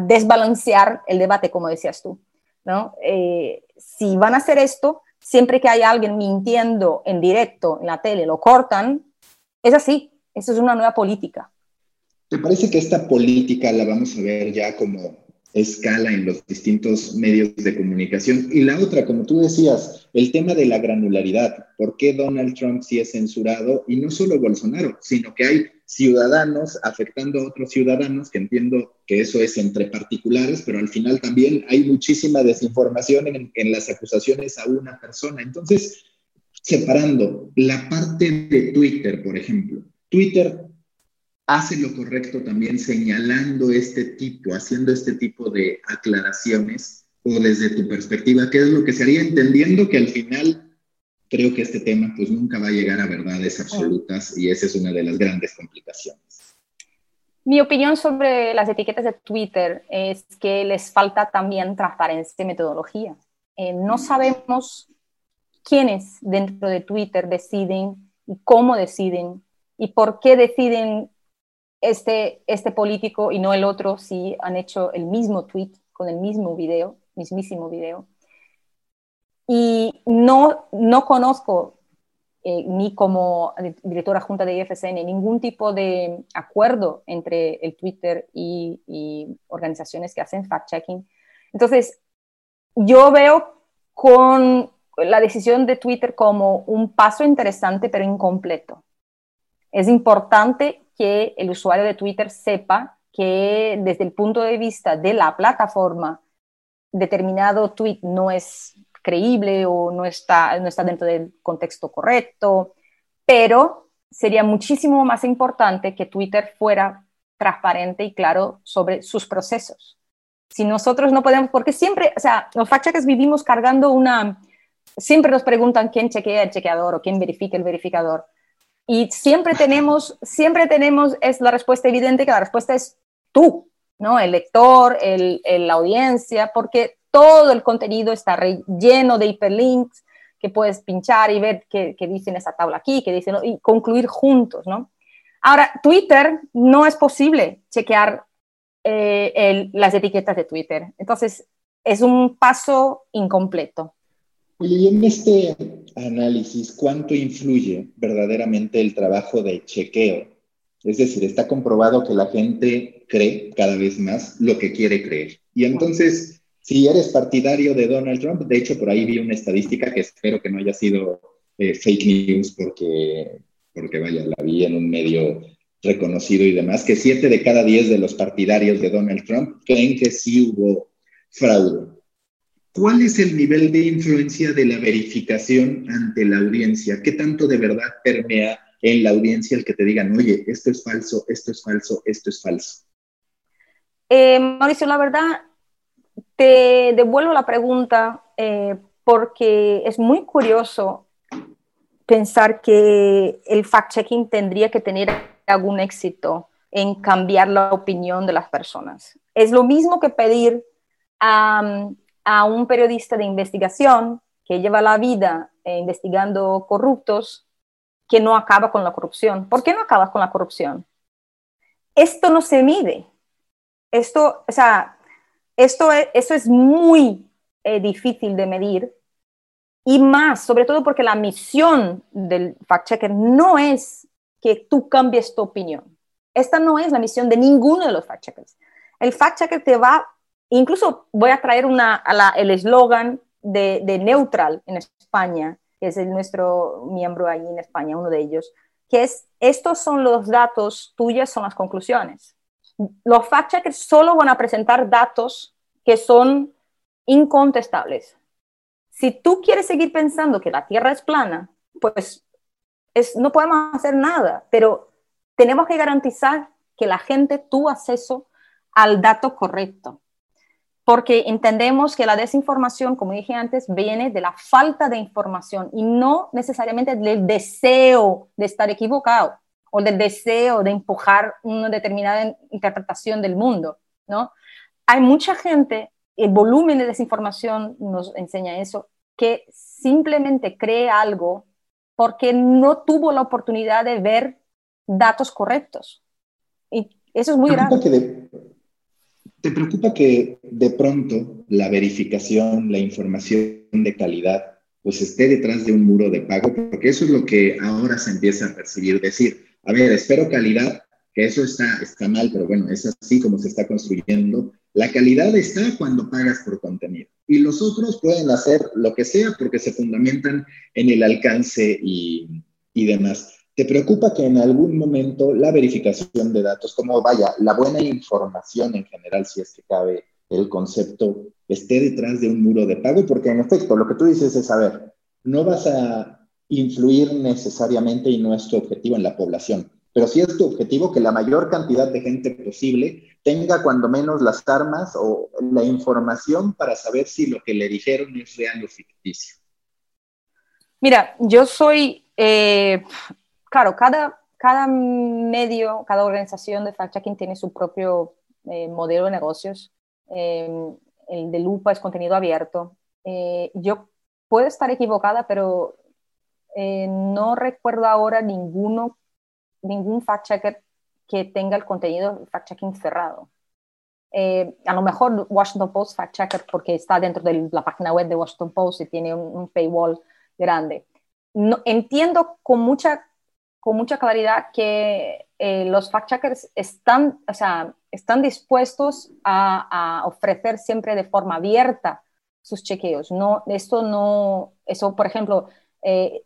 desbalancear el debate, como decías tú, ¿no? Eh, si van a hacer esto, siempre que hay alguien mintiendo en directo en la tele, lo cortan, es así, eso es una nueva política. ¿Te parece que esta política la vamos a ver ya como escala en los distintos medios de comunicación? Y la otra, como tú decías, el tema de la granularidad. ¿Por qué Donald Trump sí es censurado? Y no solo Bolsonaro, sino que hay ciudadanos afectando a otros ciudadanos, que entiendo que eso es entre particulares, pero al final también hay muchísima desinformación en, en las acusaciones a una persona. Entonces, separando la parte de Twitter, por ejemplo. Twitter hace lo correcto también señalando este tipo, haciendo este tipo de aclaraciones o desde tu perspectiva, ¿qué es lo que se haría entendiendo que al final creo que este tema pues nunca va a llegar a verdades absolutas y esa es una de las grandes complicaciones? Mi opinión sobre las etiquetas de Twitter es que les falta también transparencia y metodología. Eh, no sabemos quiénes dentro de Twitter deciden y cómo deciden y por qué deciden este, este político y no el otro si han hecho el mismo tweet con el mismo video, mismísimo video. Y no, no conozco eh, ni como directora junta de IFCN ningún tipo de acuerdo entre el Twitter y organizaciones que hacen fact-checking. Entonces, yo veo con la decisión de Twitter como un paso interesante pero incompleto. Es importante que el usuario de Twitter sepa que desde el punto de vista de la plataforma, determinado tweet no es creíble o no está, no está dentro del contexto correcto, pero sería muchísimo más importante que Twitter fuera transparente y claro sobre sus procesos. Si nosotros no podemos, porque siempre, o sea, los fact vivimos cargando una, siempre nos preguntan quién chequea el chequeador o quién verifica el verificador. Y siempre tenemos, siempre tenemos, es la respuesta evidente que la respuesta es tú, ¿no? El lector, el, la audiencia, porque todo el contenido está lleno de hiperlinks que puedes pinchar y ver qué, qué dicen esa tabla aquí, qué dicen, y concluir juntos, ¿no? Ahora, Twitter no es posible chequear eh, las etiquetas de Twitter. Entonces, es un paso incompleto. Oye, y en este análisis, ¿cuánto influye verdaderamente el trabajo de chequeo? Es decir, está comprobado que la gente cree cada vez más lo que quiere creer. Y entonces, si eres partidario de Donald Trump, de hecho, por ahí vi una estadística que espero que no haya sido eh, fake news porque, porque, vaya, la vi en un medio reconocido y demás, que siete de cada diez de los partidarios de Donald Trump creen que sí hubo fraude. ¿Cuál es el nivel de influencia de la verificación ante la audiencia? ¿Qué tanto de verdad permea en la audiencia el que te digan, oye, esto es falso, esto es falso, esto es falso? Eh, Mauricio, la verdad, te devuelvo la pregunta eh, porque es muy curioso pensar que el fact-checking tendría que tener algún éxito en cambiar la opinión de las personas. Es lo mismo que pedir a un periodista de investigación que lleva la vida eh, investigando corruptos que no acaba con la corrupción. ¿Por qué no acabas con la corrupción? Esto no se mide. Esto, o sea, esto es, esto es muy eh, difícil de medir y más, sobre todo porque la misión del fact-checker no es que tú cambies tu opinión. Esta no es la misión de ninguno de los fact-checkers. El fact-checker te va, incluso voy a traer el eslogan de, Neutral en España, que es el, nuestro miembro ahí en España, uno de ellos, que es, estos son los datos, tuyas son las conclusiones. Los fact-checkers solo van a presentar datos que son incontestables. Si tú quieres seguir pensando que la Tierra es plana, pues es, no podemos hacer nada, pero tenemos que garantizar que la gente tuvo acceso al dato correcto. Porque entendemos que la desinformación, como dije antes, viene de la falta de información y no necesariamente del deseo de estar equivocado o del deseo de empujar una determinada interpretación del mundo, ¿no? Hay mucha gente el volumen de desinformación nos enseña eso, que simplemente cree algo porque no tuvo la oportunidad de ver datos correctos. Y eso es muy grave. ¿Te preocupa que de pronto la verificación, la información de calidad, pues esté detrás de un muro de pago? Porque eso es lo que ahora se empieza a percibir, decir, a ver, espero calidad, que eso está, está mal, pero bueno, es así como se está construyendo, la calidad está cuando pagas por contenido y los otros pueden hacer lo que sea porque se fundamentan en el alcance y, demás. ¿Te preocupa que en algún momento la verificación de datos, como vaya, la buena información en general, si es que cabe el concepto, esté detrás de un muro de pago? Porque en efecto, lo que tú dices es, a ver, no vas a influir necesariamente y no es tu objetivo en la población pero sí es tu objetivo que la mayor cantidad de gente posible tenga cuando menos las armas o la información para saber si lo que le dijeron es real o ficticio. Mira, yo soy, eh, claro, cada, cada medio, cada organización de fact-checking tiene su propio eh, modelo de negocios. Em, el de Lupa es contenido abierto. Eh, yo puedo estar equivocada, pero no recuerdo ahora ninguno ningún fact-checker que tenga el contenido fact-checking cerrado. Eh, a lo mejor Washington Post fact-checker porque está dentro de la página web de Washington Post y tiene un, paywall grande. No, entiendo con mucha, con mucha claridad que eh, los fact-checkers están, o sea, están dispuestos a, ofrecer siempre de forma abierta sus chequeos. No, esto no, eso, por ejemplo, eh,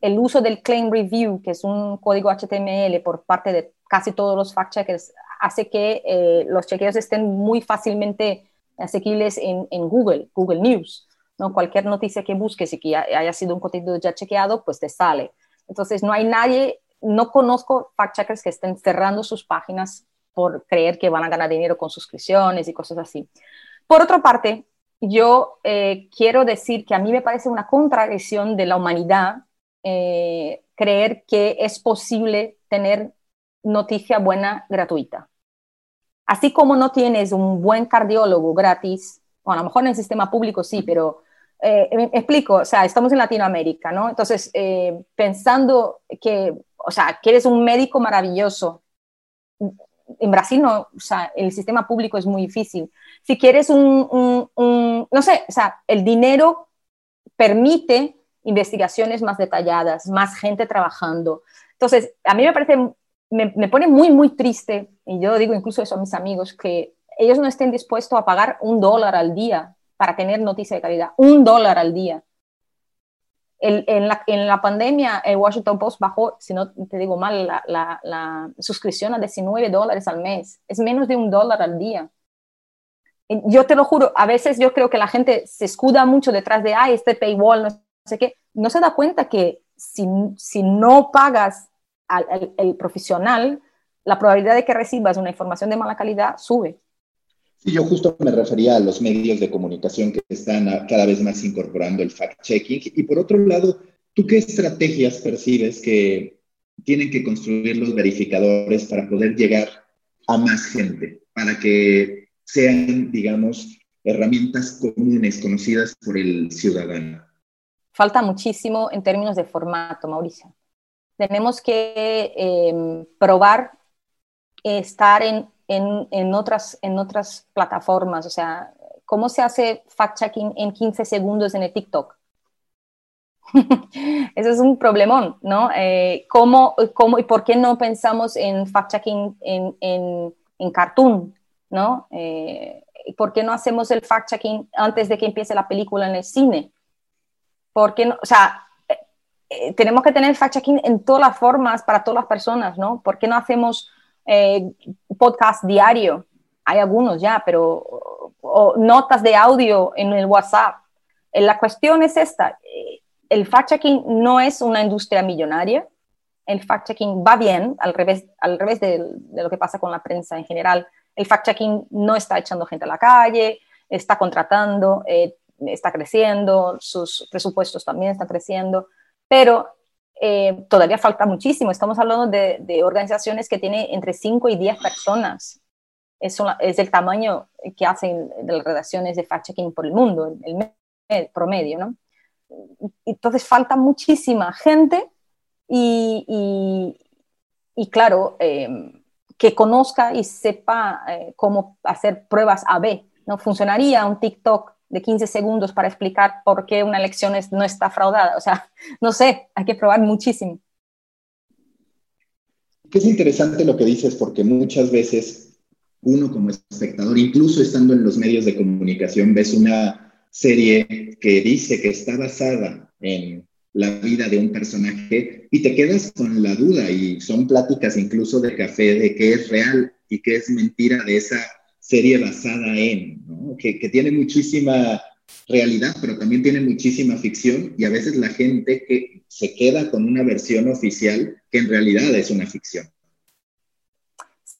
el uso del claim review, que es un código HTML por parte de casi todos los fact checkers, hace que eh, los chequeos estén muy fácilmente asequibles en, en, Google, Google News. ¿no? Cualquier noticia que busques y que haya sido un contenido ya chequeado, pues te sale. Entonces, no hay nadie, no conozco fact checkers que estén cerrando sus páginas por creer que van a ganar dinero con suscripciones y cosas así. Por otra parte, yo eh, quiero decir que a mí me parece una contradicción de la humanidad eh, creer que es posible tener noticia buena gratuita. Así como no tienes un buen cardiólogo gratis, o a lo mejor en el sistema público sí, pero eh, me explico, o sea, estamos en Latinoamérica, ¿no? Entonces, eh, pensando que, o sea, que eres un médico maravilloso, en Brasil no, o sea, el sistema público es muy difícil. Si quieres un, un no sé, o sea, el dinero permite investigaciones más detalladas, más gente trabajando. Entonces, a mí me parece, me, pone muy, muy triste, y yo digo incluso eso a mis amigos, que ellos no estén dispuestos a pagar un dólar al día para tener noticia de calidad, un dólar al día. en, la, pandemia, el Washington Post bajó, si no te digo mal, la, suscripción a 19 dólares al mes. Es menos de un dólar al día. Yo te lo juro, a veces yo creo que la gente se escuda mucho detrás de, ay, este paywall no sé qué, no se da cuenta que si, no pagas al profesional, la probabilidad de que recibas una información de mala calidad sube. Sí, yo justo me refería a los medios de comunicación que están cada vez más incorporando el fact-checking. Y por otro lado, ¿tú qué estrategias percibes que tienen que construir los verificadores para poder llegar a más gente, para que sean, digamos, herramientas comunes, conocidas por el ciudadano? Falta muchísimo en términos de formato, Mauricio. Tenemos que em, probar estar en, en, en, otras, en otras plataformas, o sea, ¿cómo se hace fact-checking en 15 segundos en el TikTok? [LAUGHS] Eso es un problemón, ¿no? Eh, ¿cómo, ¿cómo, y por qué no pensamos en fact-checking en, en, en, cartoon, ¿no? Eh, ¿Por qué no hacemos el fact-checking antes de que empiece la película en el cine? ¿Por qué? O sea, eh, tenemos que tener fact-checking en todas las formas para todas las personas, ¿no? ¿Por qué no hacemos podcast diario? Hay algunos ya, pero o notas de audio en el WhatsApp. La cuestión es esta, el fact-checking no es una industria millonaria, el fact-checking va bien, al revés, al revés de, lo que pasa con la prensa en general. El fact-checking no está echando gente a la calle, está contratando, eh, está creciendo, sus presupuestos también están creciendo, pero eh, todavía falta muchísimo. Estamos hablando de, organizaciones que tienen entre 5 y 10 personas. Es, es, el tamaño que hacen de las redacciones de fact-checking por el mundo, el, el promedio, ¿no? entonces falta muchísima gente y, y, claro, em, que conozca y sepa eh, cómo hacer pruebas A-B. ¿no? Funcionaría un TikTok de 15 segundos para explicar por qué una elección no está fraudada. O sea, [LAUGHS] no sé, hay que probar muchísimo. Es interesante lo que dices porque muchas veces uno como espectador, incluso estando en los medios de comunicación, ves una serie que dice que está basada en la vida de un personaje y te quedas con la duda y son pláticas incluso de café de qué es real y qué es mentira de esa serie basada en, ¿no? que, que, tiene muchísima realidad, pero también tiene muchísima ficción y a veces la gente que se queda con una versión oficial que en realidad es una ficción.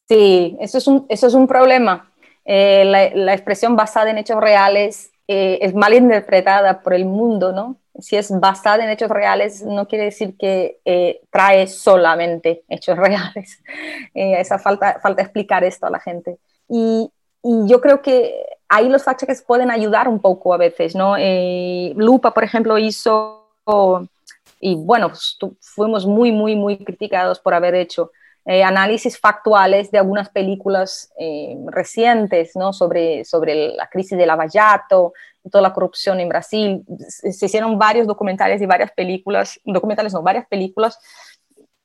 Sí, eso es un, eso es un problema. Eh, la, la, expresión basada en hechos reales eh, es mal interpretada por el mundo, ¿no? Si es basada en hechos reales, no quiere decir que eh, trae solamente hechos [LAUGHS] reales. Eh, esa falta, falta explicar esto a la gente. Y, y yo creo que ahí los fact pueden ayudar un poco a veces, ¿no? Lupa, por ejemplo, hizo, y bueno, fuimos muy, muy, muy criticados por haber hecho eh, análisis factuales de algunas películas eh, recientes ¿no? sobre, sobre la crisis de Lavallato toda la corrupción en Brasil. Se hicieron varios documentales y varias películas, documentales no, varias películas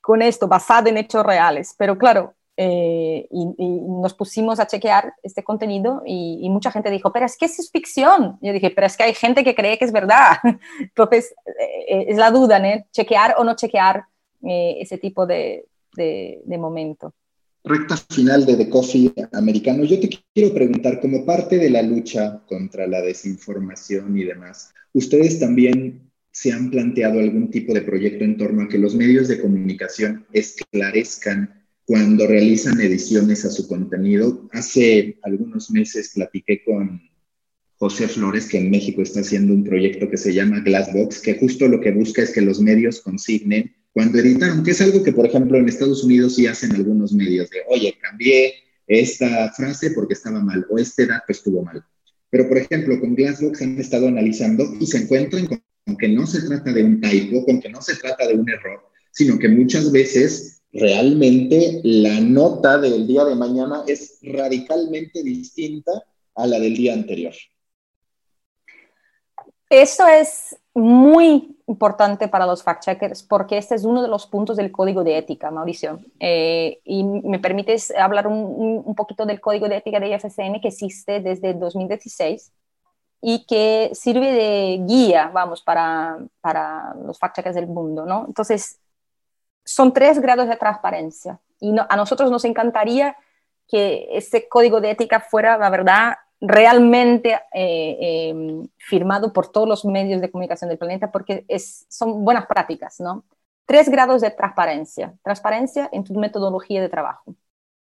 con esto, basado en hechos reales. Pero claro, eh, y, nos pusimos a chequear este contenido y, mucha gente dijo, pero es que es ficción. Yo dije, pero es que hay gente que cree que es verdad. [LAUGHS] Entonces, es la duda, ¿no? Chequear o no chequear ese tipo de, de, momento. Recta final de The Coffee americano. Yo te quiero preguntar, como parte de la lucha contra la desinformación y demás, ¿ustedes también se han planteado algún tipo de proyecto en torno a que los medios de comunicación esclarezcan cuando realizan ediciones a su contenido? Hace algunos meses platiqué con José Flores, que en México está haciendo un proyecto que se llama Glassbox, que justo lo que busca es que los medios consignen cuando editaron, que es algo que, por ejemplo, en Estados Unidos sí hacen algunos medios de, oye, cambié esta frase porque estaba mal o este dato estuvo mal. Pero, por ejemplo, con Glassbox han estado analizando y se encuentran con que no se trata de un typo, con que no se trata de un error, sino que muchas veces realmente la nota del día de mañana es radicalmente distinta a la del día anterior. Eso es muy importante para los fact-checkers porque este es uno de los puntos del código de ética, Mauricio. Eh, y me permites hablar un, un, poquito del código de ética de IFCN que existe desde 2016 y que sirve de guía, vamos, para, para los fact-checkers del mundo, ¿no? Entonces, son tres grados de transparencia y a nosotros nos encantaría que ese código de ética fuera, la verdad, realmente eh, em, firmado por todos los medios de comunicación del planeta porque es, son buenas prácticas, ¿no? Tres grados de transparencia. Transparencia en tu metodología de trabajo. O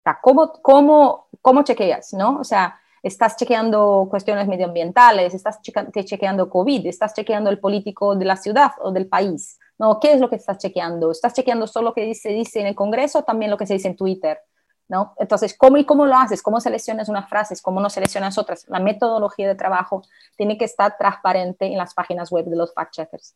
sea, ¿cómo, cómo, cómo chequeas, no? O sea, estás chequeando cuestiones medioambientales, estás chequeando COVID, estás chequeando el político de la ciudad o del país. No, ¿qué es lo que estás chequeando? ¿Estás chequeando solo lo que se dice en el Congreso o también lo que se dice en Twitter? ¿No? Entonces, ¿cómo y cómo lo haces? ¿Cómo seleccionas unas frases? ¿Cómo no seleccionas otras? La metodología de trabajo tiene que estar transparente en las páginas web de los fact-checkers.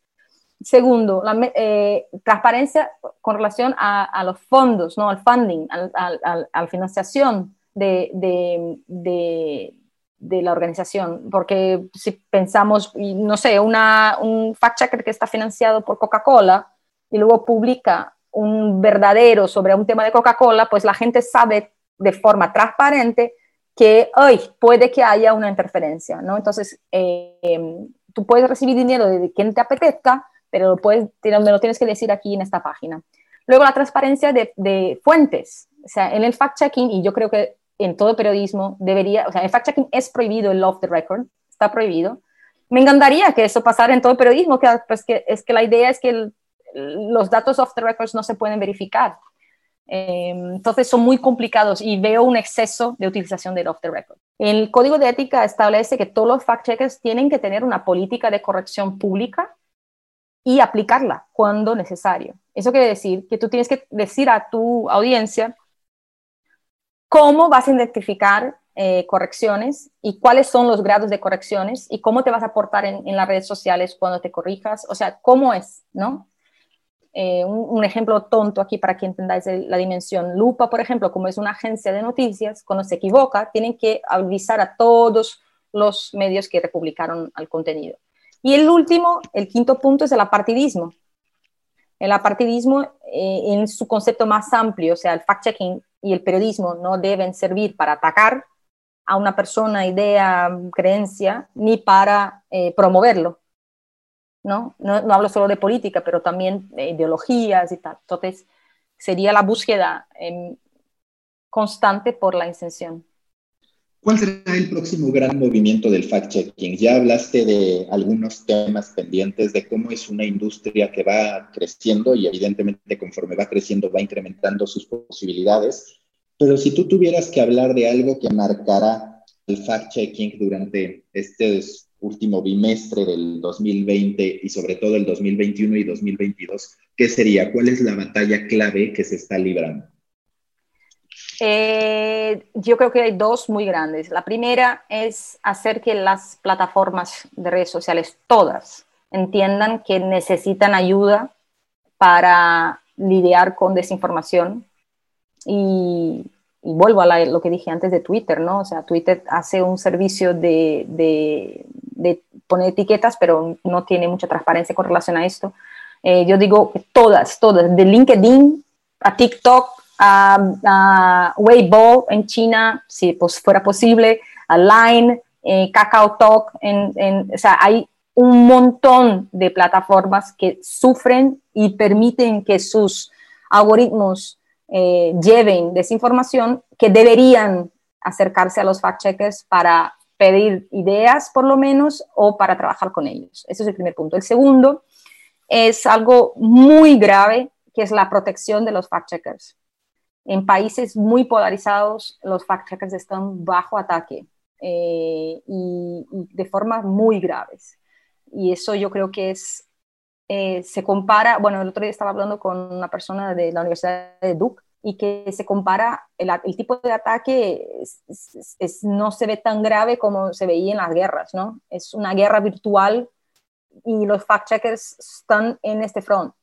Segundo, la eh, transparencia con relación a, los fondos, ¿no? al funding, a la financiación de, la organización. Porque si pensamos, no sé, una, un fact-checker que está financiado por Coca-Cola y luego publica un verdadero sobre un tema de Coca-Cola, pues la gente sabe de forma transparente que hoy puede que haya una interferencia, ¿no? Entonces, eh, tú puedes recibir dinero de quien te apetezca, pero puedes, me lo tienes que decir aquí en esta página. Luego, la transparencia de, de fuentes. O sea, en el fact-checking, y yo creo que en todo periodismo debería, o sea, el fact-checking es prohibido, el off the record, está prohibido. Me encantaría que eso pasara en todo periodismo, que, pues, que es que la idea es que los datos off the records no se pueden verificar. Eh, entonces son muy complicados y veo un exceso de utilización del off the record. El código de ética establece que todos los fact-checkers tienen que tener una política de corrección pública y aplicarla cuando necesario. Eso quiere decir que tú tienes que decir a tu audiencia cómo vas a identificar eh, correcciones y cuáles son los grados de correcciones y cómo te vas a aportar en, las redes sociales cuando te corrijas, o sea, cómo es, ¿no? Eh, un, ejemplo tonto aquí para que entendáis la dimensión. Lupa, por ejemplo, como es una agencia de noticias, cuando se equivoca, tienen que avisar a todos los medios que republicaron el contenido. Y el último, el quinto punto es el apartidismo. El apartidismo eh, en su concepto más amplio, o sea, el fact-checking y el periodismo no deben servir para atacar a una persona, idea, creencia, ni para eh, promoverlo. ¿no? ¿no? hablo solo de política, pero también de ideologías y tal. Entonces, sería la búsqueda em, constante por la intención. ¿Cuál será el próximo gran movimiento del fact-checking? Ya hablaste de algunos temas pendientes, de cómo es una industria que va creciendo y evidentemente conforme va creciendo va incrementando sus posibilidades, pero si tú tuvieras que hablar de algo que marcará el fact-checking durante este último bimestre del 2020 y sobre todo el 2021 y 2022, ¿qué sería? ¿Cuál es la batalla clave que se está librando? Eh, yo creo que hay dos muy grandes. La primera es hacer que las plataformas de redes sociales, todas, entiendan que necesitan ayuda para lidiar con desinformación. Y, vuelvo a lo que dije antes de Twitter, ¿no? O sea, Twitter hace un servicio de, de, poner etiquetas, pero no tiene mucha transparencia con relación a esto. Eh, yo digo todas, todas, de LinkedIn a TikTok, a, Weibo en China, si pues fuera posible, a Line, eh, Kakao Talk, en, o sea, hay un montón de plataformas que sufren y permiten que sus algoritmos eh, lleven desinformación que deberían acercarse a los fact-checkers para pedir ideas, por lo menos, o para trabajar con ellos. Ese es el primer punto. El segundo es algo muy grave, que es la protección de los fact-checkers. En países muy polarizados, los fact-checkers están bajo ataque eh, y, de formas muy graves. Y eso yo creo que es, eh, se compara, bueno, el otro día estaba hablando con una persona de la Universidad de Duke y que se compara, el, el tipo de ataque es, no se ve tan grave como se veía en las guerras, ¿no? Es una guerra virtual y los fact-checkers están en este front.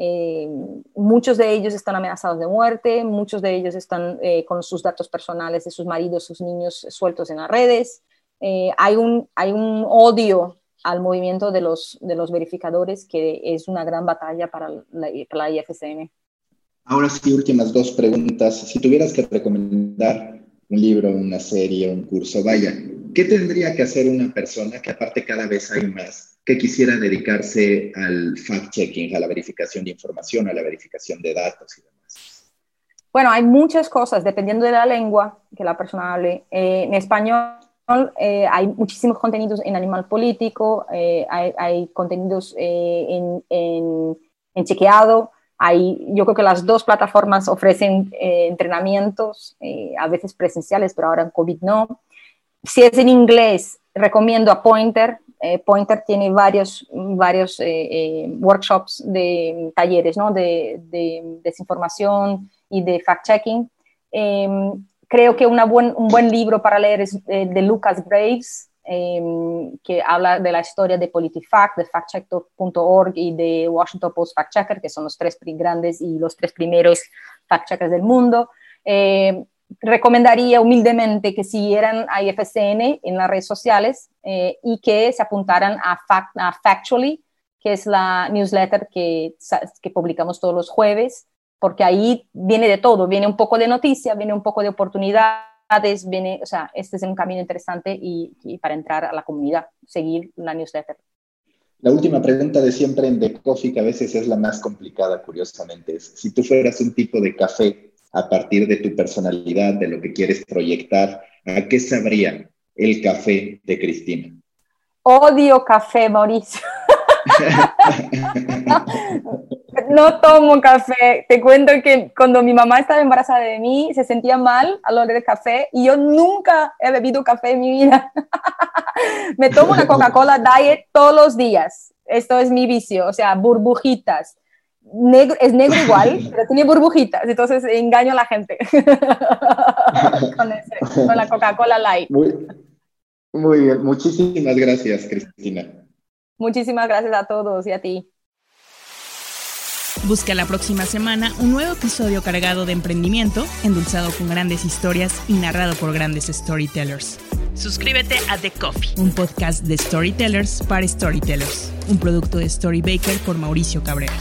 Eh, muchos de ellos están amenazados de muerte, muchos de ellos están eh, con sus datos personales de sus maridos, sus niños sueltos en las redes. Eh, hay, un, hay un odio al movimiento de los, de los verificadores que es una gran batalla para la, para la IFCN. Ahora sí, últimas dos preguntas. Si tuvieras que recomendar un libro, una serie, un curso, vaya, ¿qué tendría que hacer una persona que aparte cada vez hay más que quisiera dedicarse al fact-checking, a la verificación de información, a la verificación de datos y demás? Bueno, hay muchas cosas, dependiendo de la lengua que la persona hable. Eh, en español eh, hay muchísimos contenidos en animal político, eh, hay, contenidos en, en, chequeado. Hay, yo creo que las dos plataformas ofrecen entrenamientos, a veces presenciales, pero ahora en COVID no. Si es en inglés, recomiendo a Pointer. Eh, Pointer tiene varios, varios workshops de talleres ¿no? de, de, desinformación y de fact-checking. Em, creo que una buen, un buen libro para leer es de Lucas Graves, em, que habla de la historia de PolitiFact, de factcheck.org y de Washington Post Fact Checker, que son los tres grandes y los tres primeros fact checkers del mundo. Eh, recomendaría humildemente que siguieran a IFCN en las redes sociales eh, y que se apuntaran a, Factually, que es la newsletter que, que publicamos todos los jueves, porque ahí viene de todo, viene un poco de noticia, viene un poco de oportunidades, viene, o sea, este es un camino interesante y, y para entrar a la comunidad, seguir la newsletter. La última pregunta de siempre en The Coffee, que a veces es la más complicada, curiosamente, es si tú fueras un tipo de café a partir de tu personalidad, de lo que quieres proyectar, ¿a qué sabría el café de Cristina? Odio café, Mauricio. [LAUGHS] no tomo café. Te cuento que cuando mi mamá estaba embarazada de mí, se sentía mal al oler el café y yo nunca he bebido café en mi vida. [LAUGHS] Me tomo una [LAUGHS] Coca-Cola Diet todos los días. Esto es mi vicio, o sea, burbujitas. Negro, es negro [LAUGHS] igual, pero tiene burbujitas, entonces engaño a la gente [LAUGHS] con, con, la Coca-Cola Light. Muy, muy bien, muchísimas gracias, Cristina. Muchísimas gracias a todos y a ti. Busca la próxima semana un nuevo episodio cargado de emprendimiento, endulzado con grandes historias y narrado por grandes storytellers. Suscríbete a The Coffee, un podcast de storytellers para storytellers, un producto de Storybaker por Mauricio Cabrera.